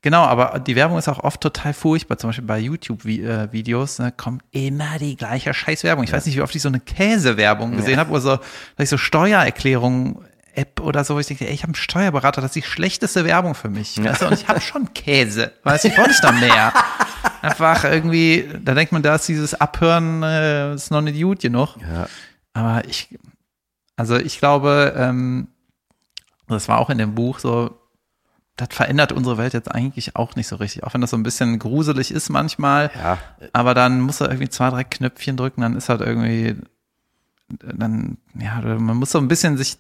Genau, aber die Werbung ist auch oft total furchtbar. Zum Beispiel bei YouTube-Videos ne, kommt immer die gleiche Scheißwerbung. Ich weiß nicht, wie oft ich so eine Käsewerbung gesehen habe oder so, dass ich so Steuererklärungen App oder so, wo ich denke, ey, ich habe einen Steuerberater, das ist die schlechteste Werbung für mich. Weißt du? Und ich habe schon Käse. Weißt du, ich wollte nicht noch mehr. Einfach irgendwie, da denkt man, da ist dieses Abhören, äh, ist noch nicht gut genug. Ja. Aber ich, also ich glaube, ähm, das war auch in dem Buch so, das verändert unsere Welt jetzt eigentlich auch nicht so richtig. Auch wenn das so ein bisschen gruselig ist manchmal. Ja, Aber dann muss er irgendwie zwei, drei Knöpfchen drücken, dann ist halt irgendwie, dann, ja, man muss so ein bisschen sich,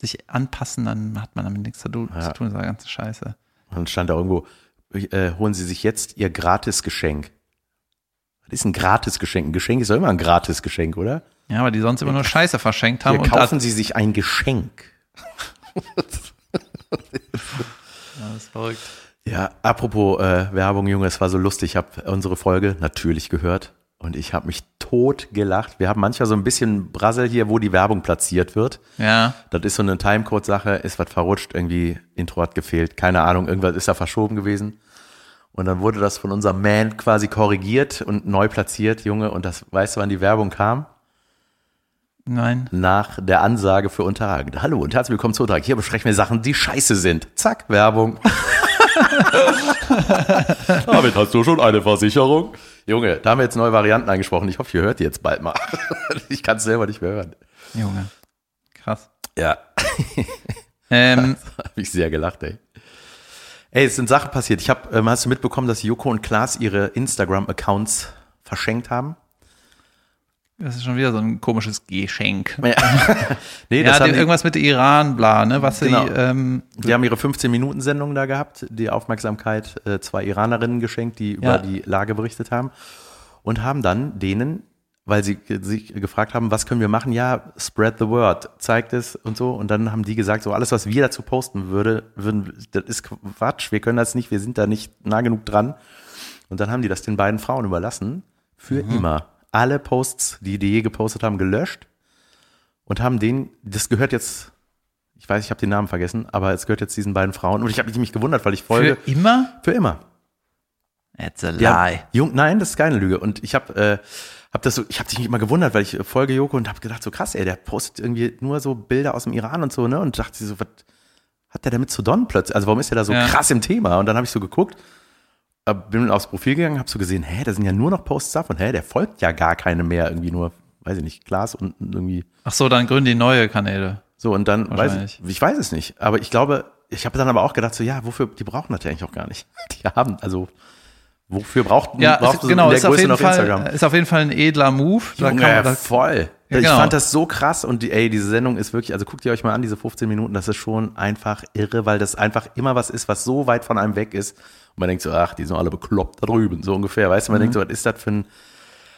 sich anpassen, dann hat man damit nichts zu tun, Ja. zu tun, diese ganze Scheiße. dann stand da irgendwo, äh, holen Sie sich jetzt Ihr Gratisgeschenk. Was ist ein Gratisgeschenk? Ein Geschenk ist doch immer ein Gratisgeschenk, oder? Ja, aber die sonst immer nur Scheiße verschenkt haben Hier kaufen das, Sie sich ein Geschenk. ja, ist verrückt. Ja, apropos äh, Werbung, Junge, es war so lustig. Ich habe unsere Folge natürlich gehört und ich habe mich tot gelacht. Wir haben manchmal so ein bisschen Brassel hier, wo die Werbung platziert wird. Ja, Das ist so eine Timecode-Sache, ist was verrutscht, irgendwie Intro hat gefehlt, keine Ahnung, irgendwas ist da verschoben gewesen. Und dann wurde das von unserem Man quasi korrigiert und neu platziert, Junge. Und das, weißt du, wann die Werbung kam? Nein. Nach der Ansage für Unterragende. Hallo und herzlich willkommen zu Unterrag. Hier besprechen wir Sachen, die scheiße sind. Zack, Werbung. Damit hast du schon eine Versicherung. Junge, da haben wir jetzt neue Varianten eingesprochen. Ich hoffe, ihr hört die jetzt bald mal. Ich kann es selber nicht mehr hören. Junge. Krass. Ja, Ähm, habe ich sehr gelacht, ey. Ey, es sind Sachen passiert. Ich habe, ähm, hast du mitbekommen, dass Joko und Klaas ihre Instagram-Accounts verschenkt haben? Das ist schon wieder so ein komisches Geschenk. nee, Ja, das die, haben die, irgendwas mit Iran, bla, ne? Was Genau. sie, ähm, die haben ihre 15-Minuten-Sendung da gehabt, die Aufmerksamkeit äh, zwei Iranerinnen geschenkt, die über Ja. die Lage berichtet haben und haben dann denen, weil sie sich gefragt haben, was können wir machen? Ja, spread the word, zeigt es und so. Und dann haben die gesagt, so alles, was wir dazu posten würde, würden, das ist Quatsch, wir können das nicht, wir sind da nicht nah genug dran. Und dann haben die das den beiden Frauen überlassen, für immer. Alle Posts, die die je gepostet haben, gelöscht und haben den, das gehört jetzt, ich weiß, ich habe den Namen vergessen, aber es gehört jetzt diesen beiden Frauen. Und ich habe mich gewundert, weil ich folge für immer? für immer. It's a Ja, lie. Jung, nein, das ist keine Lüge. Und ich habe äh, hab das so, ich habe mich immer gewundert, weil ich äh, folge Joko und habe gedacht, so krass, ey, der postet irgendwie nur so Bilder aus dem Iran und so, ne? Und dachte so, was hat der damit zu Don plötzlich? Also warum ist der da so Ja. krass im Thema? Und dann habe ich so geguckt, bin aufs Profil gegangen, habe so gesehen, hä, da sind ja nur noch Posts davon, hä, der folgt ja gar keine mehr, irgendwie nur, weiß ich nicht, Klaas und irgendwie Ach so, dann gründen die neue Kanäle. so und dann weiß ich, ich weiß es nicht, aber ich glaube, ich habe dann aber auch gedacht, so ja, wofür, die brauchen das ja eigentlich auch gar nicht. Die haben, also Wofür braucht, Ja, braucht du genau, der ist auf, Größe jeden noch Instagram? Fall, ist auf jeden Fall ein edler Move. Da Junge, kann man, da, voll. Ja, Ich genau. fand das so krass und die, ey, diese Sendung ist wirklich, also guckt ihr euch mal an, diese 15 Minuten, das ist schon einfach irre, weil das einfach immer was ist, was so weit von einem weg ist. Und man denkt so, ach, die sind alle bekloppt da drüben, so ungefähr. Weißt du, man Mhm. denkt so, was ist das für ein,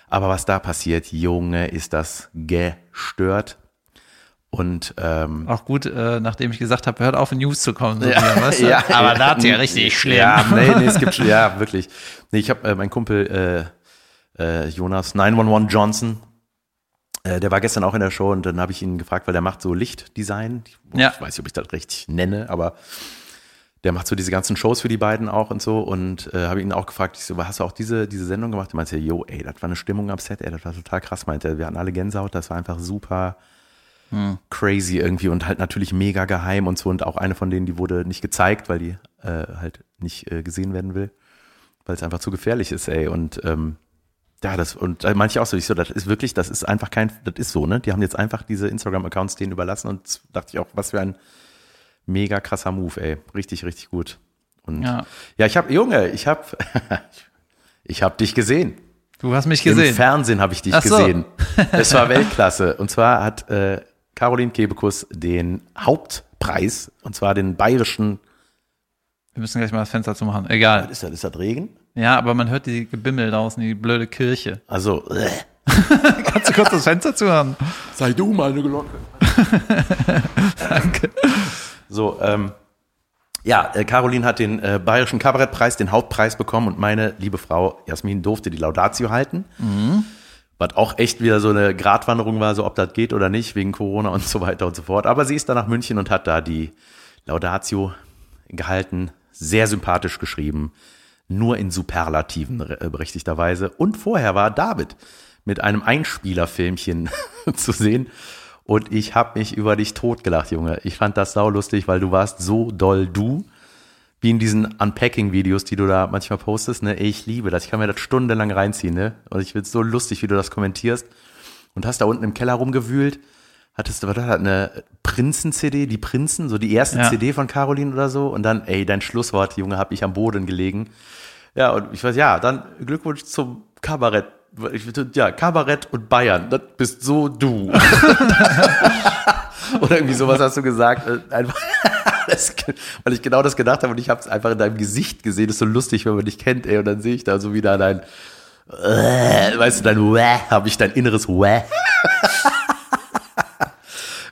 aber was da passiert, Junge, ist das gestört. Und ähm, auch gut, äh, nachdem ich gesagt habe, hört auf, in News zu kommen. So wieder, weißt du? ja, Aber da ist ja richtig schlimm. Ja, nee, nee, es gibt, ja, wirklich. Nee, ich habe äh, mein Kumpel äh, äh, Jonas 911 Johnson, äh, der war gestern auch in der Show und dann habe ich ihn gefragt, weil der macht so Lichtdesign. Ich, Ja. ich weiß nicht, ob ich das richtig nenne, aber der macht so diese ganzen Shows für die beiden auch und so und äh, habe ihn auch gefragt, ich so, hast du auch diese, diese Sendung gemacht? Er meinte, yo, ey, das war eine Stimmung am Set, ey, das war total krass, meinte er. Wir hatten alle Gänsehaut, das war einfach super crazy irgendwie und halt natürlich mega geheim und so und auch eine von denen, die wurde nicht gezeigt, weil die äh, halt nicht äh, gesehen werden will, weil es einfach zu gefährlich ist, ey und ähm, ja, das und da manche auch so, ich so, das ist wirklich, das ist einfach kein, das ist so, ne? Die haben jetzt einfach diese Instagram-Accounts denen überlassen und dachte ich auch, was für ein mega krasser Move, ey, richtig, richtig gut. Und ja, Ja. ich habe, Junge, ich habe, ich habe dich gesehen. Du hast mich Im gesehen. Fernsehen habe ich dich Ach so. gesehen. Es war Weltklasse. Und zwar hat äh, Caroline Kebekus den Hauptpreis, und zwar den bayerischen, Wir müssen gleich mal das Fenster zumachen. Egal. was ist das, ist das Regen? Ja, aber man hört die Gebimmel draußen, die blöde Kirche. Also, äh, Kannst du kurz das Fenster zumachen? sei du meine Glocke. Danke. So, ähm, ja, äh, Caroline hat den äh, Bayerischen Kabarettpreis, den Hauptpreis bekommen und meine liebe Frau Jasmin durfte die Laudatio halten. Was auch echt wieder so eine Gratwanderung war, so ob das geht oder nicht, wegen Corona und so weiter und so fort. Aber sie ist dann nach München und hat da die Laudatio gehalten, sehr sympathisch geschrieben, nur in Superlativen äh, berechtigterweise. Und vorher war David mit einem Einspielerfilmchen zu sehen. Und ich habe mich über dich totgelacht, Junge. Ich fand das saulustig, weil du warst so doll du, wie in diesen Unpacking-Videos, die du da manchmal postest. Ne? Ich liebe das. Ich kann mir das stundenlang reinziehen. Ne? Und ich find's so lustig, wie du das kommentierst. Und hast da unten im Keller rumgewühlt. Hattest du eine Prinzen-CD, die Prinzen, so die erste Ja. CD von Caroline oder so. Und dann, ey, dein Schlusswort, Junge, hab ich am Boden gelegen. Ja, und ich weiß, ja, dann Glückwunsch zum Kabarett. Ja, Kabarett und Bayern, das bist so du. Oder irgendwie sowas hast du gesagt. Äh, Einfach, das, weil ich genau das gedacht habe und ich habe es einfach in deinem Gesicht gesehen. Das ist so lustig, wenn man dich kennt, ey. Und dann sehe ich da so wieder dein, äh, weißt du, dein Wäh, habe ich dein inneres Wäh.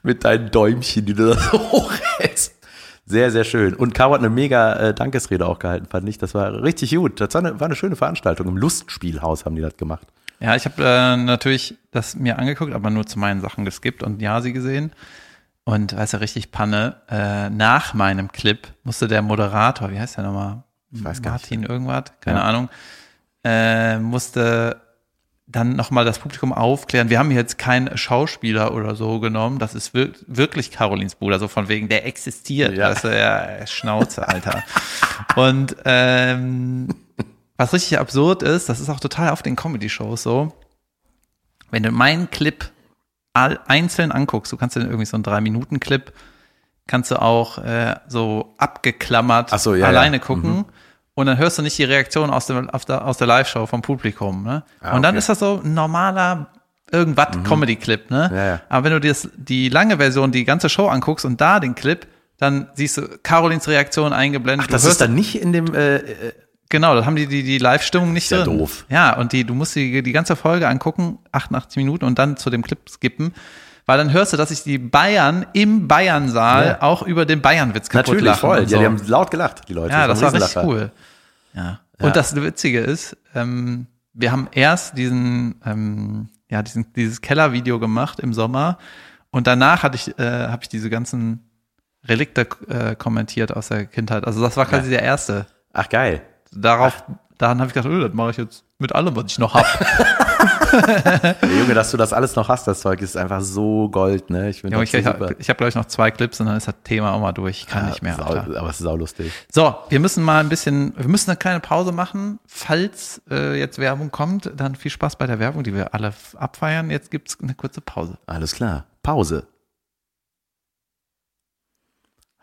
Mit deinen Däumchen, die du da so hochhältst. Sehr, sehr schön. Und Caro hat eine mega äh, Dankesrede auch gehalten, fand ich. Das war richtig gut. Das war eine, war eine schöne Veranstaltung. Im Lustspielhaus haben die das gemacht. Ja, ich habe äh, natürlich das mir angeguckt, aber nur zu meinen Sachen geskippt und ja, sie gesehen. Und weißt du, richtig Panne. Äh, nach meinem Clip musste der Moderator, wie heißt der nochmal? Ich weiß gar nicht. Martin irgendwas, keine Ja. Ahnung, äh, musste dann nochmal das Publikum aufklären. Wir haben jetzt keinen Schauspieler oder so genommen. Das ist wir wirklich Carolins Bruder, so von wegen, der existiert. Ja. Weißt du, ja, Schnauze, Alter. Und ähm, was richtig absurd ist, das ist auch total auf den Comedy-Shows so, wenn du meinen Clip all, einzeln anguckst, du kannst dir irgendwie so einen Drei-Minuten-Clip, kannst du auch äh, so abgeklammert so, ja, alleine ja. gucken und dann hörst du nicht die Reaktion aus, dem, der, aus der Live-Show vom Publikum. Ne? Ah, und dann okay. ist das so ein normaler irgendwas Comedy-Clip. Ne? Ja, ja. Aber wenn du dir das, die lange Version, die ganze Show anguckst und da den Clip, dann siehst du Carolins Reaktion eingeblendet. Ach, das du ist hörst, dann nicht in dem, äh, äh, Genau, da haben die die, die Live-Stimmung nicht ja drin. doof. Ja, und die, du musst die, die ganze Folge angucken, 88 Minuten und dann zu dem Clip skippen, weil dann hörst du, dass sich die Bayern im Bayern-Saal Ja. auch über den Bayern-Witz kaputt natürlich lachen. voll. und Ja, so. die haben laut gelacht, die Leute. Ja, das war ein richtig cool. Ja. Ja. Und das Witzige ist, ähm, wir haben erst diesen, ähm, ja, diesen, dieses Kellervideo gemacht im Sommer und danach hatte ich, äh, habe ich diese ganzen Relikte äh, kommentiert aus der Kindheit. Also das war quasi der erste. Ach, geil. Darauf, daran habe ich gedacht, oh, das mache ich jetzt mit allem, was ich noch hab. Junge, dass du das alles noch hast, das Zeug ist einfach so Gold, ne? Ich Ja, ich so ich habe, hab, glaube ich, noch zwei Clips und dann ist das Thema auch mal durch. Ich kann Ja, nicht mehr. Sau, aber es ist saulustig. So, wir müssen mal ein bisschen, wir müssen eine kleine Pause machen. Falls äh, jetzt Werbung kommt, dann viel Spaß bei der Werbung, die wir alle abfeiern. Jetzt gibt's eine kurze Pause. Alles klar. Pause.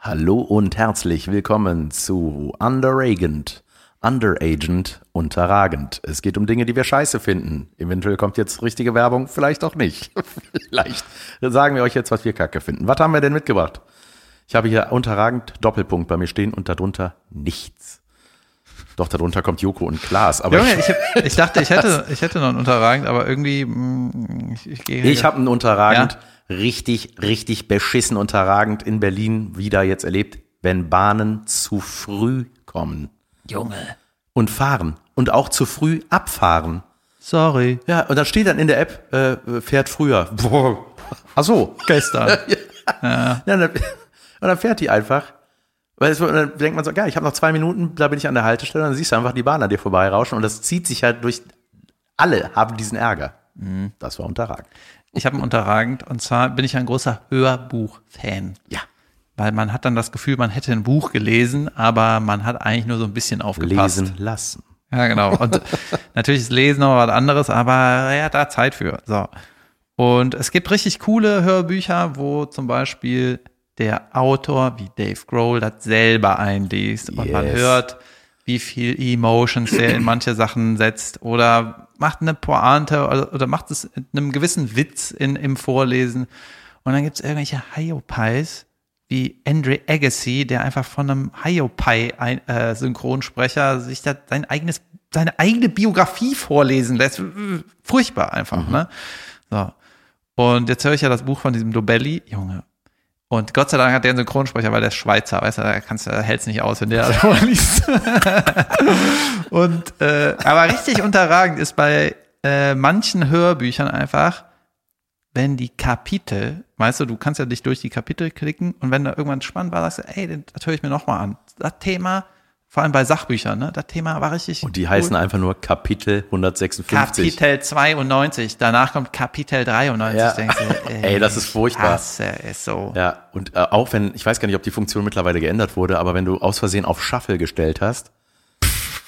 Hallo und herzlich willkommen zu Underregend, Underagent unterragend. Es geht um Dinge, die wir scheiße finden. Eventuell kommt jetzt richtige Werbung, vielleicht auch nicht. vielleicht sagen wir euch jetzt, was wir kacke finden. Was haben wir denn mitgebracht? Ich habe hier unterragend Doppelpunkt bei mir stehen und darunter nichts. Doch, darunter kommt Joko und Klaas. Aber Junge, ich, hab, ich dachte, ich hätte, ich hätte noch einen unterragend, aber irgendwie, mh, ich, ich gehe. Ich habe einen unterragend, richtig, richtig beschissen unterragend in Berlin wieder jetzt erlebt, wenn Bahnen zu früh kommen Junge. und fahren und auch zu früh abfahren. Sorry. Ja, und dann steht dann in der App, äh, fährt früher. Boah. Ach so. Gestern. Ja, dann, und dann fährt die einfach. Weil es, dann denkt man so, geil, ich habe noch zwei Minuten, da bin ich an der Haltestelle, und dann siehst du einfach die Bahn an dir vorbeirauschen und das zieht sich halt durch, alle haben diesen Ärger. Das war unterragend. Ich habe einen unterragend und zwar bin ich ein großer Hörbuch-Fan. Ja. Weil man hat dann das Gefühl, man hätte ein Buch gelesen, aber man hat eigentlich nur so ein bisschen aufgepasst. Lesen lassen. Ja, genau. Und natürlich ist Lesen noch was anderes, aber er hat da Zeit für. So. Und es gibt richtig coole Hörbücher, wo zum Beispiel der Autor wie Dave Grohl das selber einliest und man hört, wie viel Emotions er in manche Sachen setzt oder macht eine Pointe oder, oder macht es mit einem gewissen Witz in, im Vorlesen. Und dann gibt es irgendwelche Hyopies wie Andre Agassi, der einfach von einem Hyopai-Synchronsprecher sich da sein eigenes, seine eigene Biografie vorlesen lässt. Furchtbar einfach, ne? So. Und jetzt höre ich ja das Buch von diesem Dobelli, Junge. Und Gott sei Dank hat der einen Synchronsprecher, weil der ist Schweizer, weißt du, da kannst du, hält's nicht aus, wenn der das vorliest. Und äh, aber richtig unterragend ist bei äh, manchen Hörbüchern einfach, wenn die Kapitel, weißt du, du kannst ja dich durch die Kapitel klicken und wenn da irgendwann spannend war, sagst du, ey, das höre ich mir nochmal an. Das Thema, vor allem bei Sachbüchern, ne, das Thema war richtig. Und die heißen einfach nur Kapitel 156. Kapitel 92, danach kommt Kapitel 93. Ja. Denkst du, Ey, das ist furchtbar. Hasse es so. Ja, und äh, auch wenn, ich weiß gar nicht, ob die Funktion mittlerweile geändert wurde, aber wenn du aus Versehen auf Shuffle gestellt hast,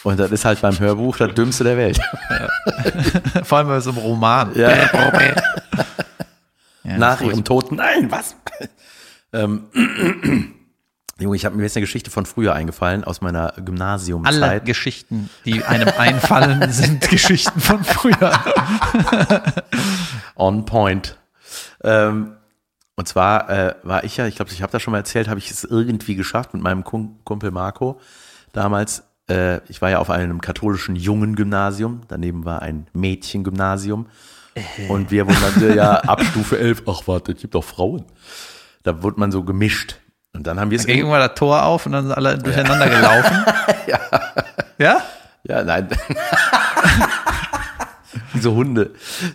und das ist halt beim Hörbuch das Dümmste der Welt. Vor allem bei so einem Roman. Ja. Ja, Nach ihrem Tod, nein, was? ähm, Junge, ich habe mir jetzt eine Geschichte von früher eingefallen, aus meiner Alle Gymnasiumzeit. Geschichten, die einem einfallen, sind Geschichten von früher. On point. Ähm, und zwar äh, war ich ja, ich glaube, ich habe das schon mal erzählt, habe ich es irgendwie geschafft mit meinem Kumpel Marco. Damals, äh, ich war ja auf einem katholischen Jungen-Gymnasium, daneben war ein Mädchengymnasium. Und wir wurden dann ja ab Stufe 11, ach warte, es gibt auch Frauen. Da wurde man so gemischt. Und dann haben wir es Ging irgendwann das Tor auf und dann sind alle durcheinander gelaufen. ja. Ja? Ja, nein. Diese Hunde,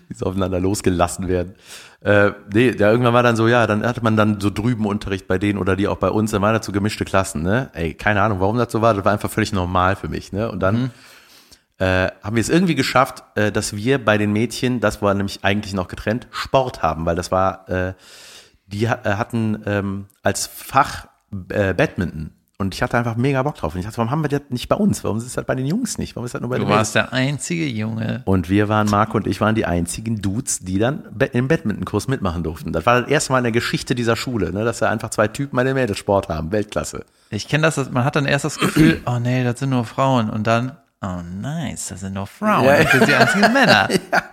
die so aufeinander losgelassen werden. Äh, nee, ja, irgendwann war dann so, ja, dann hatte man dann so drüben Unterricht bei denen oder die auch bei uns, dann waren so gemischte Klassen, ne? Ey, keine Ahnung, warum das so war, das war einfach völlig normal für mich, ne? Und dann äh, haben wir es irgendwie geschafft, äh, dass wir bei den Mädchen, das war nämlich eigentlich noch getrennt, Sport haben, weil das war, äh, die äh, hatten ähm, als Fach äh, Badminton. Und ich hatte einfach mega Bock drauf. Und ich dachte, warum haben wir das nicht bei uns? Warum ist das bei den Jungs nicht? Warum ist das nur bei Du den Mädels? warst der einzige Junge. Und wir waren, Marco und ich waren die einzigen Dudes, die dann im Badminton-Kurs mitmachen durften. Das war das erste Mal in der Geschichte dieser Schule, ne, dass da einfach zwei Typen bei den Mädelsport haben. Weltklasse. Ich kenne das, man hat dann erst das Gefühl, oh nee, das sind nur Frauen. Und dann, oh nice, das sind nur Frauen. Ja, Das sind die einzigen Männer.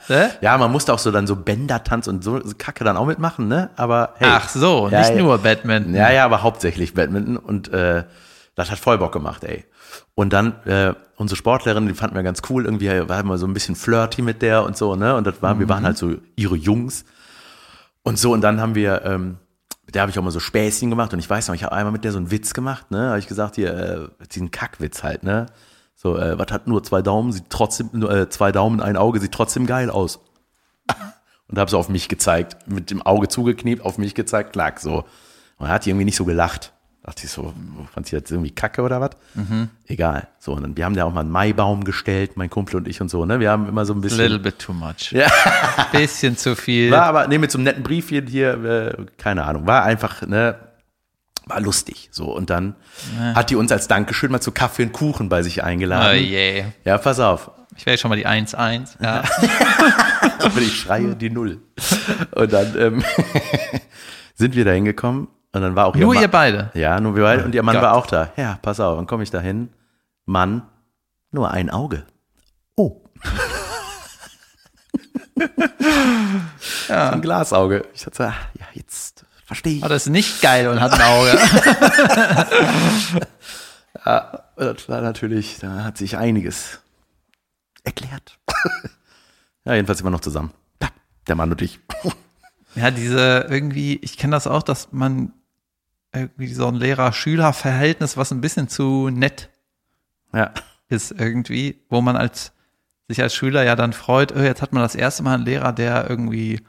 Ne? Ja, man musste auch so dann so Bändertanz und so Kacke dann auch mitmachen, ne? Aber hey. Ach so, Ja, nicht ja. nur Badminton. Ja, ja, aber hauptsächlich Badminton und äh, das hat voll Bock gemacht, ey. Und dann äh, unsere Sportlerin, die fanden wir ganz cool, irgendwie war immer so ein bisschen flirty mit der und so, ne? Und das war, wir waren halt so ihre Jungs und so. Und dann haben wir, ähm, mit der habe ich auch mal so Späßchen gemacht und ich weiß noch, ich habe einmal mit der so einen Witz gemacht, ne? Habe ich gesagt, hier, äh, diesen Kackwitz halt, ne? So, äh, was hat nur zwei Daumen, sieht trotzdem, nur, äh, zwei Daumen, ein Auge, sieht trotzdem geil aus. Und habe so auf mich gezeigt, mit dem Auge zugekniept, auf mich gezeigt, klack, so. Und er hat die irgendwie nicht so gelacht. Dachte ich so, fand sie jetzt irgendwie kacke oder was? Egal. So, und dann, wir haben ja auch mal einen Maibaum gestellt, mein Kumpel und ich und so, ne? Wir haben immer so ein bisschen. Little bit too much. Ja. Bisschen zu viel. War aber, ne, mit so einem netten Briefchen hier, äh, keine Ahnung, war einfach, ne, war lustig. So, und dann hat die uns als Dankeschön mal zu Kaffee und Kuchen bei sich Oh eingeladen. je. Ja, pass auf. Ich wäre schon mal die 1-1. Ja. Aber ich schreie die Null. Und dann ähm, sind wir da hingekommen und dann war auch Nur Mann, ihr beide. Ja, nur wir beide und ihr Mann Gott. war auch da. Ja, pass auf, dann komme ich da hin. Mann, nur ein Auge. Oh. ja. Ein Glasauge. Ich dachte, ah, ja, jetzt verstehe ich. Aber das ist nicht geil und hat ein Auge. ja, das war natürlich, da hat sich einiges erklärt. ja, jedenfalls wir noch zusammen. Der Mann und ich. Ja, diese irgendwie, ich kenne das auch, dass man irgendwie so ein Lehrer-Schüler-Verhältnis, was ein bisschen zu nett ja. ist irgendwie, wo man als sich als Schüler ja dann freut, oh, jetzt hat man das erste Mal einen Lehrer, der irgendwie,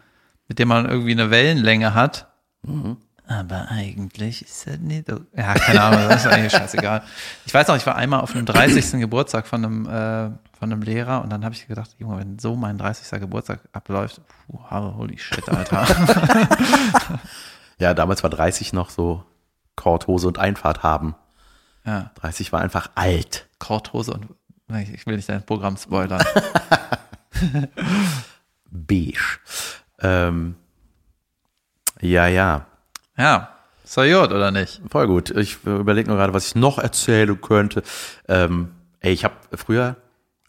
mit dem man irgendwie eine Wellenlänge hat. Mhm. Aber eigentlich ist das nicht so. Ja, keine Ahnung, das ist eigentlich scheißegal. Ich weiß noch, ich war einmal auf einem 30. Geburtstag von einem, äh, von einem Lehrer und dann habe ich gedacht, Junge, wenn so mein 30. Geburtstag abläuft, puh, holy shit, Alter. ja, damals war 30 noch so Korthose und Einfahrt haben. Ja. 30 war einfach alt. Korthose und ich will nicht dein Programm spoilern. Beige. Ähm, ja, ja. Ja, ist doch gut, oder nicht? Voll gut. Ich überlege nur gerade, was ich noch erzählen könnte. Ähm, ey, ich habe früher,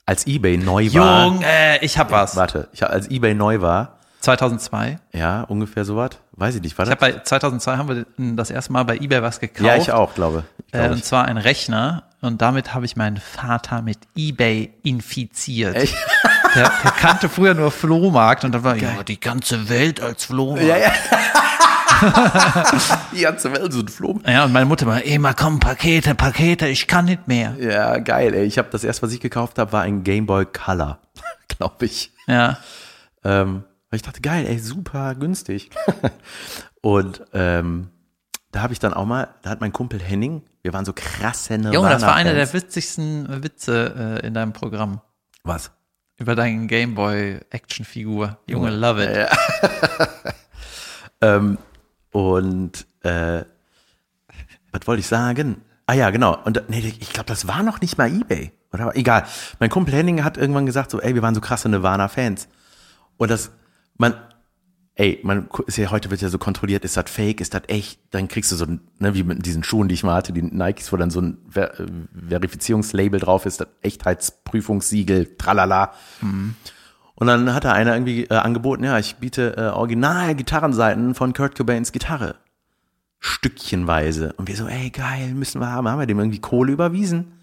als Ebay neu war. Junge, ich hab was. Warte, ich, als Ebay neu war. 2002? Ja, ungefähr so was. Weiß ich nicht. War ich das? bei 2002 haben wir das erste Mal bei Ebay was gekauft. Ja, ich auch, glaube. Ich glaub äh, und zwar ein Rechner. Und damit habe ich meinen Vater mit Ebay infiziert. Echt? Der, der kannte früher nur Flohmarkt und dann war ja die ganze Welt als Flohmarkt. Ja, ja. die ganze Welt so ein Flohmarkt. Ja, und meine Mutter war, immer komm, Pakete, Pakete, ich kann nicht mehr. Ja, geil, ey. Ich habe das erste, was ich gekauft habe, war ein Game Boy Color, glaube ich. Ja. Ähm, weil ich dachte, geil, ey, super günstig. und ähm, da habe ich dann auch mal, da hat mein Kumpel Henning, wir waren so krasse Junge, das war einer der witzigsten Witze äh, in deinem Programm. Was? Über deinen Gameboy Actionfigur. Junge, love it. Ja. ähm, und äh, was wollte ich sagen? Ah ja, genau. Und nee, ich glaube, das war noch nicht mal eBay. Oder egal. Mein Kumpel Henning hat irgendwann gesagt, so, ey, wir waren so krasse Nirvana-Fans. Und das, man, ey, man ist ja heute wird ja so kontrolliert, ist das fake, ist das echt? Dann kriegst du so, ne, wie mit diesen Schuhen, die ich mal hatte, die Nikes, wo dann so ein Ver äh, Verifizierungslabel drauf ist, das Echtheitsprüfungssiegel, tralala. Mhm. Und dann hat da einer irgendwie äh, angeboten, ja, ich biete äh, original Gitarrenseiten von Kurt Cobains Gitarre. Stückchenweise. Und wir so, ey, geil, müssen wir haben. Haben wir dem irgendwie Kohle überwiesen?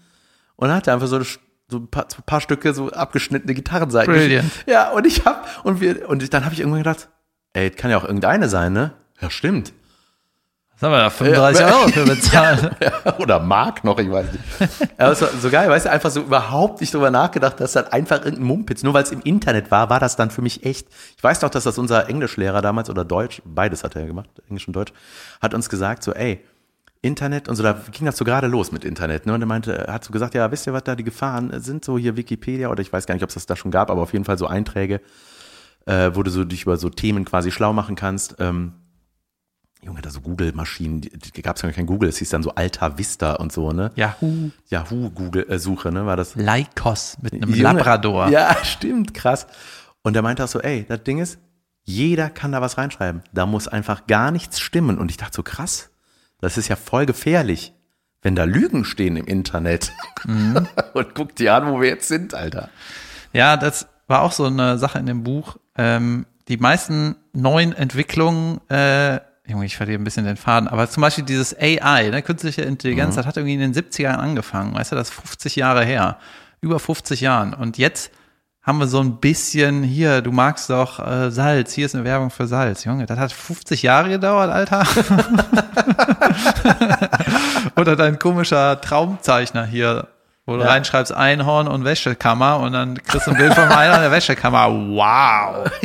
Und dann hat er einfach so, so ein paar, paar Stücke so abgeschnittene Gitarrenseiten. Brilliant. Ja, und ich hab, und wir, und dann habe ich irgendwann gedacht, ey, kann ja auch irgendeine sein, ne? Ja, stimmt. Was haben wir da 35 ja, Euro für bezahlt? ja, oder Mark noch, ich weiß nicht. Aber so, so geil, weißt du, einfach so überhaupt nicht drüber nachgedacht, dass das einfach irgendein Mumpitz, nur weil es im Internet war, war das dann für mich echt. Ich weiß doch, dass das unser Englischlehrer damals oder Deutsch, beides hat er ja gemacht, Englisch und Deutsch, hat uns gesagt, so, ey, Internet und so, da ging das so gerade los mit Internet, ne? Und er meinte, er hat so gesagt, ja, wisst ihr, was da die Gefahren sind, so hier Wikipedia oder ich weiß gar nicht, ob es das da schon gab, aber auf jeden Fall so Einträge, äh, wo du so dich über so Themen quasi schlau machen kannst. Ähm, Junge, da so Google-Maschinen, gab es ja kein Google, es hieß dann so Alta Vista und so, ne? Yahoo. Yahoo-Google-Suche, ne? War das? Lycos mit einem Junge, Labrador. Ja, stimmt, krass. Und der meinte auch so, ey, das Ding ist, jeder kann da was reinschreiben. Da muss einfach gar nichts stimmen. Und ich dachte so, krass, das ist ja voll gefährlich, wenn da Lügen stehen im Internet. Mhm. und guck dir an, wo wir jetzt sind, Alter. Ja, das war auch so eine Sache in dem Buch. Ähm, die meisten neuen Entwicklungen äh, Junge, ich verliere ein bisschen den Faden, aber zum Beispiel dieses AI, ne, künstliche Intelligenz, mhm. das hat irgendwie in den 70ern angefangen, weißt du, das ist 50 Jahre her, über 50 Jahren. Und jetzt haben wir so ein bisschen hier, du magst doch äh, Salz, hier ist eine Werbung für Salz. Junge, das hat 50 Jahre gedauert, Alter. Oder dein komischer Traumzeichner hier, wo du ja. reinschreibst Einhorn und Wäschekammer und dann kriegst du ein Bild von einer der Wäschekammer. Wow.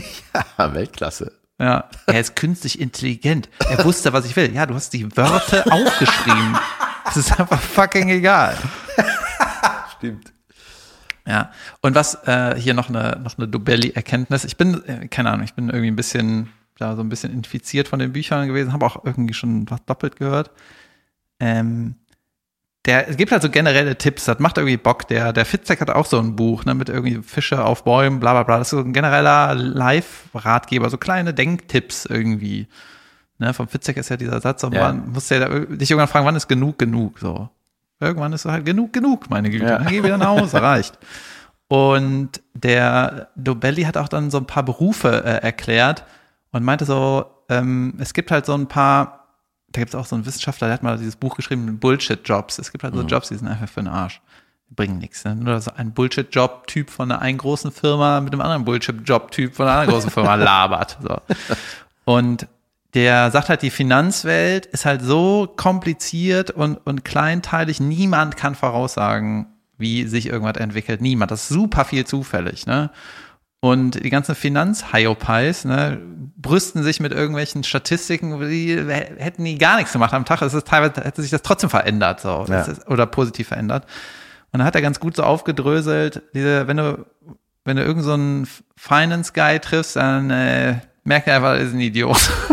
Ja, Weltklasse. Ja, er ist künstlich intelligent. Er wusste, was ich will. Ja, du hast die Wörter aufgeschrieben. Es ist einfach fucking egal. Stimmt. Ja, und was äh, hier noch eine noch eine Dobelli-Erkenntnis. Ich bin äh, keine Ahnung, ich bin irgendwie ein bisschen ja so ein bisschen infiziert von den Büchern gewesen, habe auch irgendwie schon was doppelt gehört. Ähm, der es gibt halt so generelle Tipps, das macht irgendwie Bock. Der, der Fitzek hat auch so ein Buch, ne, mit irgendwie Fische auf Bäumen, bla bla bla. Das ist so ein genereller Live-Ratgeber, so kleine Denktipps irgendwie. Ne, vom Fitzek ist ja dieser Satz, und ja. man muss ja dich irgendwann fragen, wann ist genug genug, so. Irgendwann ist halt genug, genug, meine Güte. Ja. Dann geh wieder nach Hause, reicht. Und der Dobelli hat auch dann so ein paar Berufe äh, erklärt und meinte so, ähm, es gibt halt so ein paar, da gibt es auch so einen Wissenschaftler, der hat mal dieses Buch geschrieben, Bullshit-Jobs. Es gibt halt so Jobs, die sind einfach für den Arsch. Die bringen nichts. Ne? Nur so ein Bullshit-Job-Typ von einer einen großen Firma mit einem anderen Bullshit-Job-Typ von einer anderen großen Firma labert. So. Und der sagt halt, die Finanzwelt ist halt so kompliziert und, und kleinteilig. Niemand kann voraussagen, wie sich irgendwas entwickelt. Niemand. Das ist super viel zufällig, ne? Und die ganzen Finanzhyopies, ne, brüsten sich mit irgendwelchen Statistiken, die hätten die gar nichts gemacht am Tag. Es ist teilweise, hätte sich das trotzdem verändert, so. Ja. Ist, oder positiv verändert. Und dann hat er ganz gut so aufgedröselt, diese, wenn du, wenn du irgend so einen Finance Guy triffst, dann äh, merkt er einfach, er ist ein Idiot.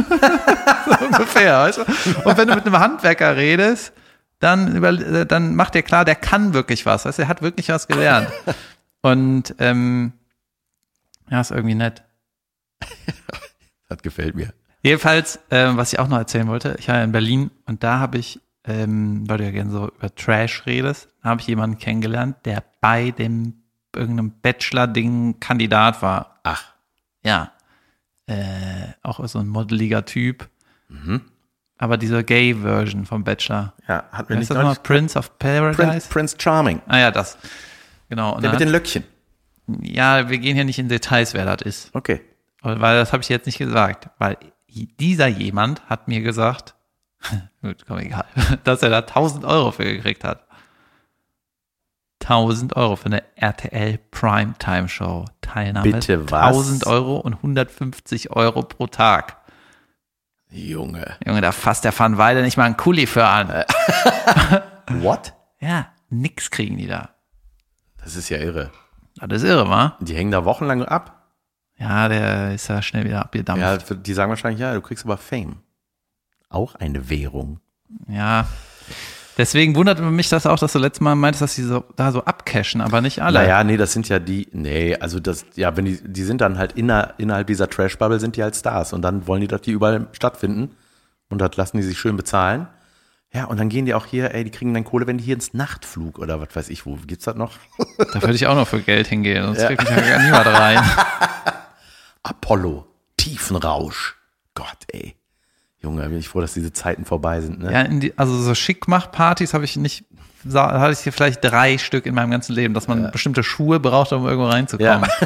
so ungefähr, weißt du? Und wenn du mit einem Handwerker redest, dann, über, dann macht dir klar, der kann wirklich was, weißt du, er hat wirklich was gelernt. Und ähm, ja, ist irgendwie nett. Das gefällt mir. Jedenfalls, ähm, was ich auch noch erzählen wollte, ich war ja in Berlin und da habe ich, ähm, weil du ja gerne so über Trash redest, habe ich jemanden kennengelernt, der bei dem irgendeinem Bachelor-Ding Kandidat war. Ach, Ja. Äh, auch so ein modeliger Typ. Aber diese Gay-Version vom Bachelor. ja, hat mir nicht das noch? neulich Prince of Paradise? Prince, Prince Charming. Ah ja, das. Genau. Und Der mit den Löckchen. Ja, wir gehen hier nicht in Details, wer das ist. Okay. Weil das habe ich jetzt nicht gesagt. Weil dieser jemand hat mir gesagt, gut, komm, egal, dass er da 1000 Euro für gekriegt hat. 1000 Euro für eine RTL Primetime Show Teilnahme. Bitte was? 1000 Euro und 150 Euro pro Tag. Junge. Junge, da fasst der Van Weide nicht mal einen Kuli für an. What? Ja, nix kriegen die da. Das ist ja irre. Das ist irre, wa? Die hängen da wochenlang ab. Ja, der ist ja schnell wieder abgedampft. Ja, die sagen wahrscheinlich, ja, du kriegst aber Fame. Auch eine Währung. Ja. Deswegen wundert mich das auch, dass du letztes Mal meintest, dass sie so, da so abcashen, aber nicht alle. Naja, nee, das sind ja die, nee, also das, ja, wenn die, die sind dann halt inner, innerhalb dieser Trash-Bubble sind die halt Stars und dann wollen die, dass die überall stattfinden und das lassen die sich schön bezahlen. Ja, und dann gehen die auch hier, ey, die kriegen dann Kohle, wenn die hier ins Nachtflug oder was weiß ich, wo gibt's das noch? Da würde ich auch noch für Geld hingehen, sonst Ja. kriegt mich ja gar niemand rein. Apollo, Tiefenrausch. Gott, ey. Junge, bin ich froh, dass diese Zeiten vorbei sind, ne? Ja, die, also so Schickmach-Partys habe ich nicht, sa- hatte ich hier vielleicht drei Stück in meinem ganzen Leben, dass man bestimmte Schuhe braucht, um irgendwo reinzukommen.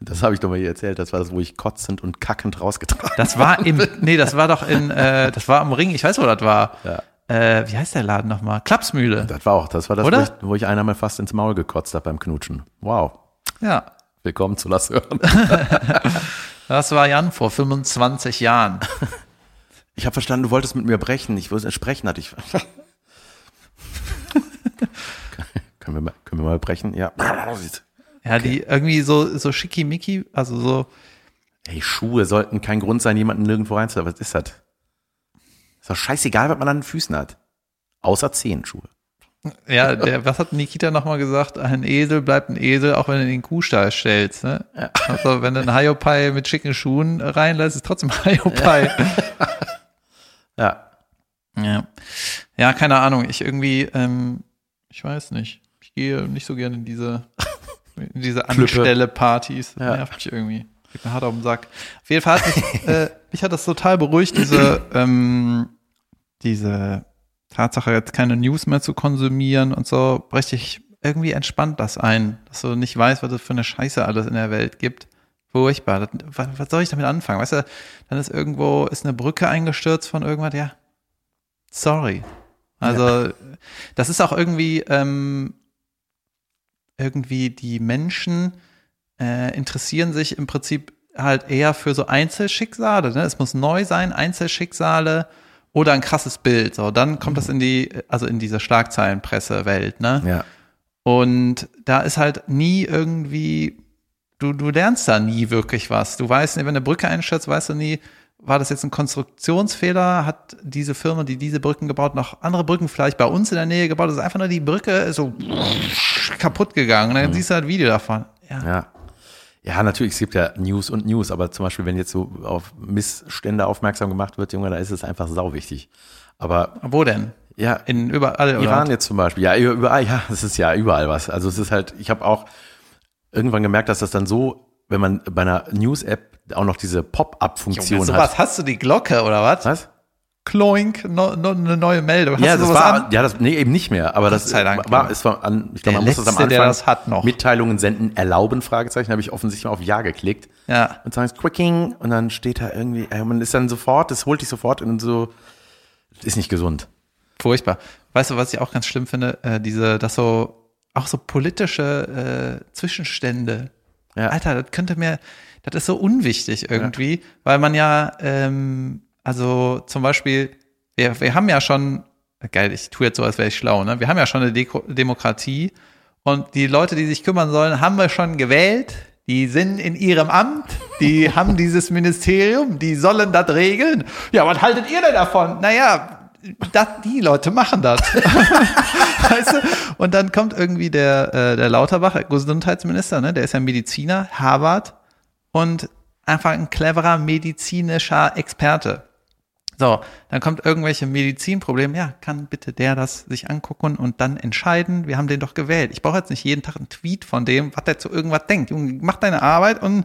Das habe ich doch mal hier erzählt, das war das, wo ich kotzend und kackend rausgetragen Das war im, nee, das war doch in, äh, das war am Ring, ich weiß, wo das war. Ja. Äh, wie heißt der Laden nochmal? Klapsmühle. Das war auch, das war das, Oder? wo ich, wo ich einer mal fast ins Maul gekotzt habe beim Knutschen. Wow. Ja. Willkommen zu Lass hören. Das war Jan vor 25 Jahren. Ich habe verstanden, du wolltest mit mir brechen. Ich wollte sprechen, hatte ich. können, wir mal, können wir mal brechen? Ja. Ja, die irgendwie so, so schickimicki, also so, Ey, Schuhe sollten kein Grund sein, jemanden nirgendwo reinzuhaben. Was ist das? Ist doch scheißegal, was man an den Füßen hat. Außer Zehenschuhe. Ja, der, was hat Nikita nochmal gesagt? Ein Esel bleibt ein Esel, auch wenn du ihn in den Kuhstall stellst. Ne? Also wenn du einen Hyopai mit schicken Schuhen reinlässt, ist trotzdem Hyopai. Ja. Ja. ja, keine Ahnung. Ich irgendwie, ähm, ich weiß nicht. Ich gehe nicht so gerne in diese, diese Anstelle-Partys. Das Ja. nervt mich irgendwie. Geht mir hart auf den Sack. Auf jeden Fall hat mich, äh, mich hat das total beruhigt, diese, ähm, diese Tatsache, jetzt keine News mehr zu konsumieren und so, richtig irgendwie entspannt das ein, dass du nicht weißt, was es für eine Scheiße alles in der Welt gibt. Furchtbar. Das, was, was soll ich damit anfangen? Weißt du, dann ist irgendwo, ist eine Brücke eingestürzt von irgendwas, ja. Sorry. Also, das ist auch irgendwie, ähm, irgendwie die Menschen äh, interessieren sich im Prinzip halt eher für so Einzelschicksale. Ne? Es muss neu sein, Einzelschicksale oder ein krasses Bild. So, dann kommt das in die, also in diese Schlagzeilenpresse-Welt. Ne? Ja. Und da ist halt nie irgendwie, du, du lernst da nie wirklich was. Du weißt wenn eine Brücke einstürzt, weißt du nie, war das jetzt ein Konstruktionsfehler? Hat diese Firma, die diese Brücken gebaut, noch andere Brücken vielleicht bei uns in der Nähe gebaut? Das ist einfach nur die Brücke so kaputt gegangen. Dann siehst du halt ein Video davon. Ja. Ja. Ja, natürlich, es gibt ja News und News, aber zum Beispiel, wenn jetzt so auf Missstände aufmerksam gemacht wird, Junge, da ist es einfach sau wichtig. Aber Wo denn? Ja, In überall. oder? Iran jetzt zum Beispiel. Ja, überall, ja, es ist ja überall was. Also es ist halt, ich habe auch irgendwann gemerkt, dass das dann so, wenn man bei einer News-App auch noch diese Pop-up-Funktion hat. was hast du die Glocke oder was? Was? Kloink, no, no, eine neue Meldung. Hast ja, das war, an? ja, das, nee, eben nicht mehr. Aber das Dank, war, ja. es war an, ich glaube, man muss das am Letzte, Anfang der das hat noch. Mitteilungen senden, erlauben, Fragezeichen, habe ich offensichtlich mal auf Ja geklickt. Ja. Und sagen Quicking und dann steht da irgendwie, äh, man ist dann sofort, das holt dich sofort in so, ist nicht gesund. Furchtbar. Weißt du, was ich auch ganz schlimm finde? Äh, diese, das so, auch so politische äh, Zwischenstände. Ja. Alter, das könnte mir, das ist so unwichtig irgendwie, weil man ja, ähm, also zum Beispiel, wir, wir haben ja schon, geil, ich tue jetzt so, als wäre ich schlau, ne? Wir haben ja schon eine Deko Demokratie und die Leute, die sich kümmern sollen, haben wir schon gewählt. Die sind in ihrem Amt, die haben dieses Ministerium, die sollen das regeln. Ja, was haltet ihr denn davon? Naja, das, die Leute machen das. weißt du? Und dann kommt irgendwie der, äh, der Lauterbach, Gesundheitsminister, ne? der ist ja Mediziner, Harvard und einfach ein cleverer medizinischer Experte. So, dann kommt irgendwelche Medizinprobleme. Ja, kann bitte der das sich angucken und dann entscheiden? Wir haben den doch gewählt. Ich brauche jetzt nicht jeden Tag einen Tweet von dem, was der zu irgendwas denkt. Junge, mach deine Arbeit und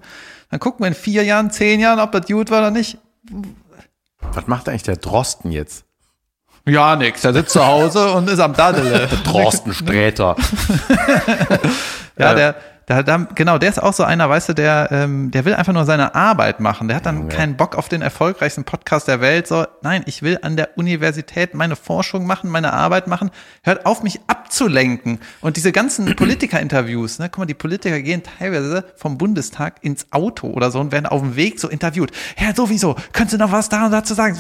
dann gucken wir in vier Jahren, zehn Jahren, ob das gut war oder nicht. Was macht eigentlich der Drosten jetzt? Ja, nix. Der sitzt zu Hause und ist am Daddele. Drosten Sträter. Ja, der, der, der, genau, der ist auch so einer, weißt du, der, ähm, der will einfach nur seine Arbeit machen. Der hat dann Junge. keinen Bock auf den erfolgreichsten Podcast der Welt. So, nein, ich will an der Universität meine Forschung machen, meine Arbeit machen. Hört auf, mich abzulenken. Und diese ganzen Politiker-Interviews, ne, guck mal, die Politiker gehen teilweise vom Bundestag ins Auto oder so und werden auf dem Weg so interviewt. Ja, sowieso, könntest du noch was da und dazu sagen?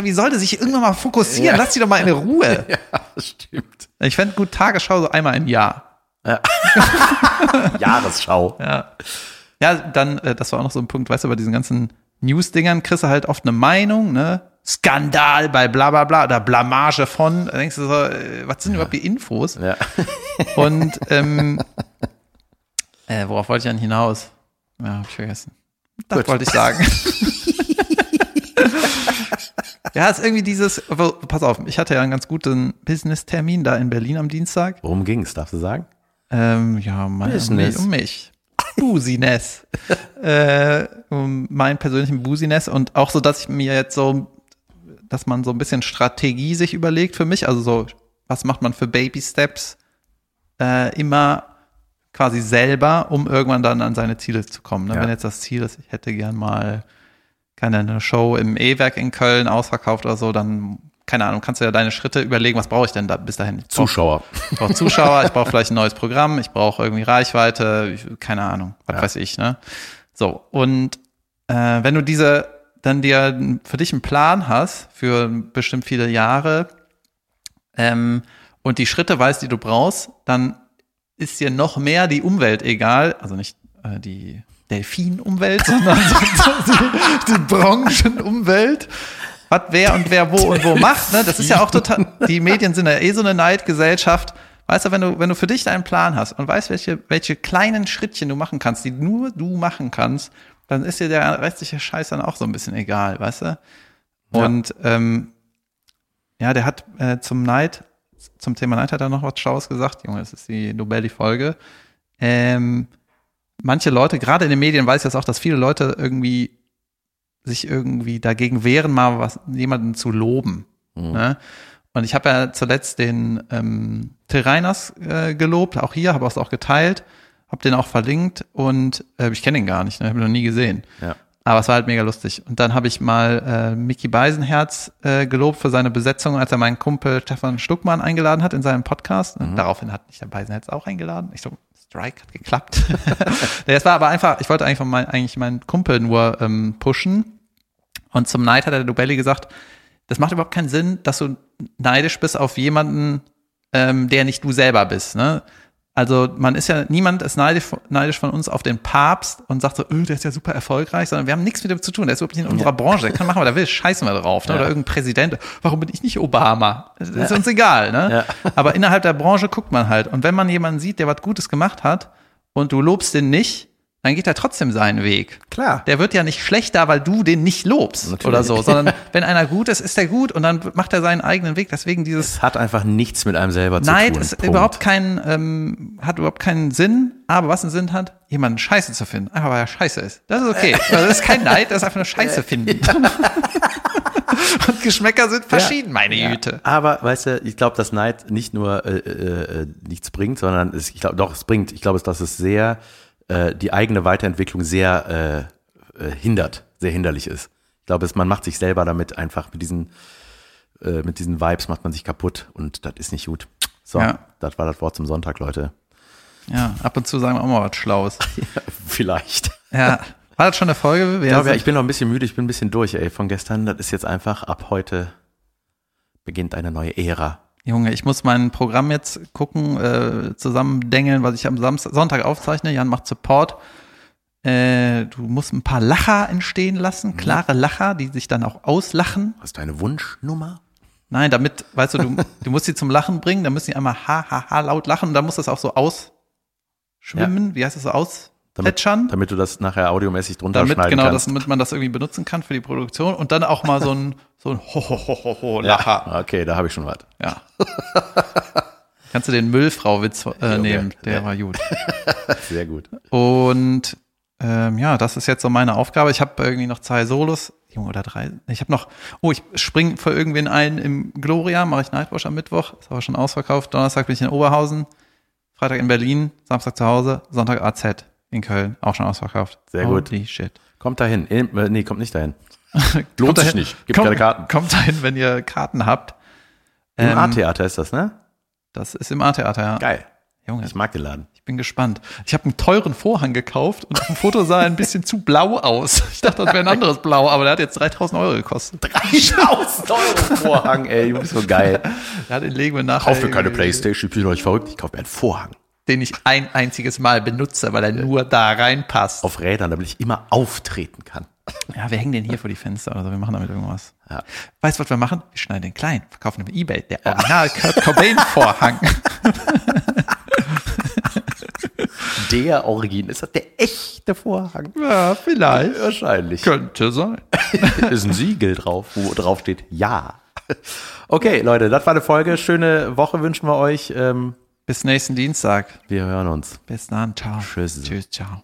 Wie sollte sich irgendwann mal fokussieren? Ja. Lass die doch mal in Ruhe. ja, stimmt. Ich fände gut Tagesschau so einmal im Jahr. Jahresschau. Ja. Ja, dann, äh, das war auch noch so ein Punkt, weißt du, bei diesen ganzen News-Dingern kriegst du halt oft eine Meinung, ne? Skandal bei bla bla bla oder Blamage von. Da denkst du so, äh, was sind überhaupt die Infos? Ja. Und ähm, äh, worauf wollte ich dann hinaus? Ja, hab ich vergessen. Das Gut. wollte ich sagen. ja, ist irgendwie dieses, pass auf, ich hatte ja einen ganz guten Business-Termin da in Berlin am Dienstag. Worum ging's, darfst du sagen? Ähm, ja, mein, Business. um mich. Business. äh, um meinen persönlichen Business und auch so, dass ich mir jetzt so, dass man so ein bisschen Strategie sich überlegt für mich. Also so, was macht man für Baby Steps äh, immer quasi selber, um irgendwann dann an seine Ziele zu kommen. Ne? Ja. Wenn jetzt das Ziel ist, ich hätte gern mal keine eine Show im E-Werk in Köln ausverkauft oder so, dann keine Ahnung, kannst du ja deine Schritte überlegen, was brauche ich denn da bis dahin? Ich brauch- Zuschauer. ich brauche Zuschauer, ich brauche vielleicht ein neues Programm, ich brauche irgendwie Reichweite, ich, keine Ahnung, was Ja. weiß ich, ne? So, und äh, wenn du diese dann dir für dich einen Plan hast für bestimmt viele Jahre ähm, und die Schritte weißt, die du brauchst, dann ist dir noch mehr die Umwelt egal, also nicht äh, die Delfinumwelt, sondern so, so die, die Branchenumwelt, was wer und wer wo und wo macht. Ne? Das ist ja auch total, die Medien sind ja eh so eine Neidgesellschaft. Weißt du, wenn du, wenn du für dich deinen Plan hast und weißt, welche, welche kleinen Schrittchen du machen kannst, die nur du machen kannst, dann ist dir der restliche Scheiß dann auch so ein bisschen egal, weißt du? Und ähm, ja, der hat äh, zum Neid, zum Thema Neid hat er noch was Schlaues gesagt. Junge, das ist die Nobel-Folge. Ähm, manche Leute, gerade in den Medien weiß ich das auch, dass viele Leute irgendwie sich irgendwie dagegen wehren, mal was jemanden zu loben. Ne? Und ich habe ja zuletzt den ähm, Till Reiners äh, gelobt, auch hier, habe es auch geteilt, habe den auch verlinkt und äh, ich kenne ihn gar nicht, ne? habe ihn noch nie gesehen. Ja. Aber es war halt mega lustig. Und dann habe ich mal äh, Mickey Beisenherz äh, gelobt für seine Besetzung, als er meinen Kumpel Stefan Stuckmann eingeladen hat in seinem Podcast. Und daraufhin hat mich der Beisenherz auch eingeladen. Ich so, Strike hat geklappt. nee, es war aber einfach, ich wollte eigentlich, von mein, eigentlich meinen Kumpel nur ähm, pushen. Und zum Neid hat der Dubelli gesagt, das macht überhaupt keinen Sinn, dass du neidisch bist auf jemanden, ähm, der nicht du selber bist. Ne? Also man ist ja, niemand ist neidisch, neidisch von uns auf den Papst und sagt so, öh, der ist ja super erfolgreich, sondern wir haben nichts mit dem zu tun. Der ist überhaupt nicht in unserer Branche. Der kann machen, was er will, scheißen wir drauf. Ne? Ja. Oder irgendein Präsident. Warum bin ich nicht Obama? Das ist uns egal. Ne? Ja. Aber innerhalb der Branche guckt man halt. Und wenn man jemanden sieht, der was Gutes gemacht hat und du lobst den nicht, dann geht er trotzdem seinen Weg. Klar. Der wird ja nicht schlechter, weil du den nicht lobst Natürlich. oder so, sondern wenn einer gut ist, ist er gut und dann macht er seinen eigenen Weg. Deswegen dieses Es hat einfach nichts mit einem selber zu Neid tun. ist Punkt. überhaupt kein, ähm, hat überhaupt keinen Sinn, aber was einen Sinn hat, jemanden scheiße zu finden. Einfach weil er scheiße ist. Das ist okay. Also das ist kein Neid, das ist einfach nur Scheiße finden. und Geschmäcker sind verschieden, meine Güte. Aber weißt du, ich glaube, dass Neid nicht nur äh, äh, äh, nichts bringt, sondern es, ich glaube, doch, es bringt. Ich glaube, dass es sehr äh, die eigene Weiterentwicklung sehr äh, äh, hindert, sehr hinderlich ist. Ich glaube, man macht sich selber damit einfach mit diesen äh, mit diesen Vibes macht man sich kaputt und das ist nicht gut. So, Ja. das war das Wort zum Sonntag, Leute. Ja, ab und zu sagen wir auch mal was Schlaues. Vielleicht. Ja. War das schon eine Folge? Wir Ich glaube, ja, ich bin noch ein bisschen müde, ich bin ein bisschen durch, ey, von gestern. Das ist jetzt einfach, ab heute beginnt eine neue Ära. Junge, ich muss mein Programm jetzt gucken, äh, zusammendengeln, was ich am Samstag, Sonntag aufzeichne. Jan macht Support. Äh, du musst ein paar Lacher entstehen lassen, klare Lacher, die sich dann auch auslachen. Hast du eine Wunschnummer? Nein, damit, weißt du, du, du musst sie zum Lachen bringen, dann müssen die einmal ha, ha, ha laut lachen und dann muss das auch so ausschwimmen, wie heißt das so, Damit, damit du das nachher audiomäßig drunter Damit, schneiden genau, kannst. damit man das irgendwie benutzen kann für die Produktion und dann auch mal so ein, so ein ho, ho, ho, ho, ho Lacher. Ja, okay, da habe ich schon was. Ja. Kannst du den Müllfrau-Witz äh, nehmen, der ja. war gut. Sehr gut. Und ähm, ja, das ist jetzt so meine Aufgabe. Ich habe irgendwie noch zwei Solos, Junge oder drei. Ich habe noch, oh, ich spring für irgendwen ein im Gloria, mache ich Nightwash am Mittwoch, ist aber schon ausverkauft. Donnerstag bin ich in Oberhausen, Freitag in Berlin, Samstag zu Hause, Sonntag AZ in Köln, auch schon ausverkauft. Sehr gut. Holy shit. Kommt dahin. Eh, äh, Nee, kommt nicht dahin. Lohnt sich dahin- nicht. Gibt kommt, keine Karten. Kommt dahin, wenn ihr Karten habt. Im Ähm, A-Theater ist das, ne? Das ist im A-Theater, ja. Geil. Junge, Ich mag den Laden. Ich bin gespannt. Ich habe einen teuren Vorhang gekauft und auf dem Foto sah er ein bisschen zu blau aus. Ich dachte, das wäre ein anderes Blau, aber der hat jetzt 3000 Euro gekostet. 3000 Euro Vorhang, ey, du bist so geil. Ja, den legen wir nachher. Kauf mir keine Playstation, ich bin nicht verrückt. Ich kaufe mir einen Vorhang. Den ich ein einziges Mal benutze, weil er nur da reinpasst. Auf Rädern, damit ich immer auftreten kann. Ja, wir hängen den hier vor die Fenster oder so. Wir machen damit irgendwas. Ja. Weißt du, was wir machen? Wir schneiden den klein, verkaufen den Ebay. Der Original Kurt Cobain Vorhang. Der Origin, ist das der echte Vorhang? Ja, vielleicht. Wahrscheinlich. Könnte sein. ist ein Siegel drauf, wo drauf steht Ja. Okay, Leute, das war eine Folge. Schöne Woche wünschen wir euch. Ähm, Bis nächsten Dienstag. wir hören uns. Bis dann. Ciao. Tschüss. Tschüss, ciao.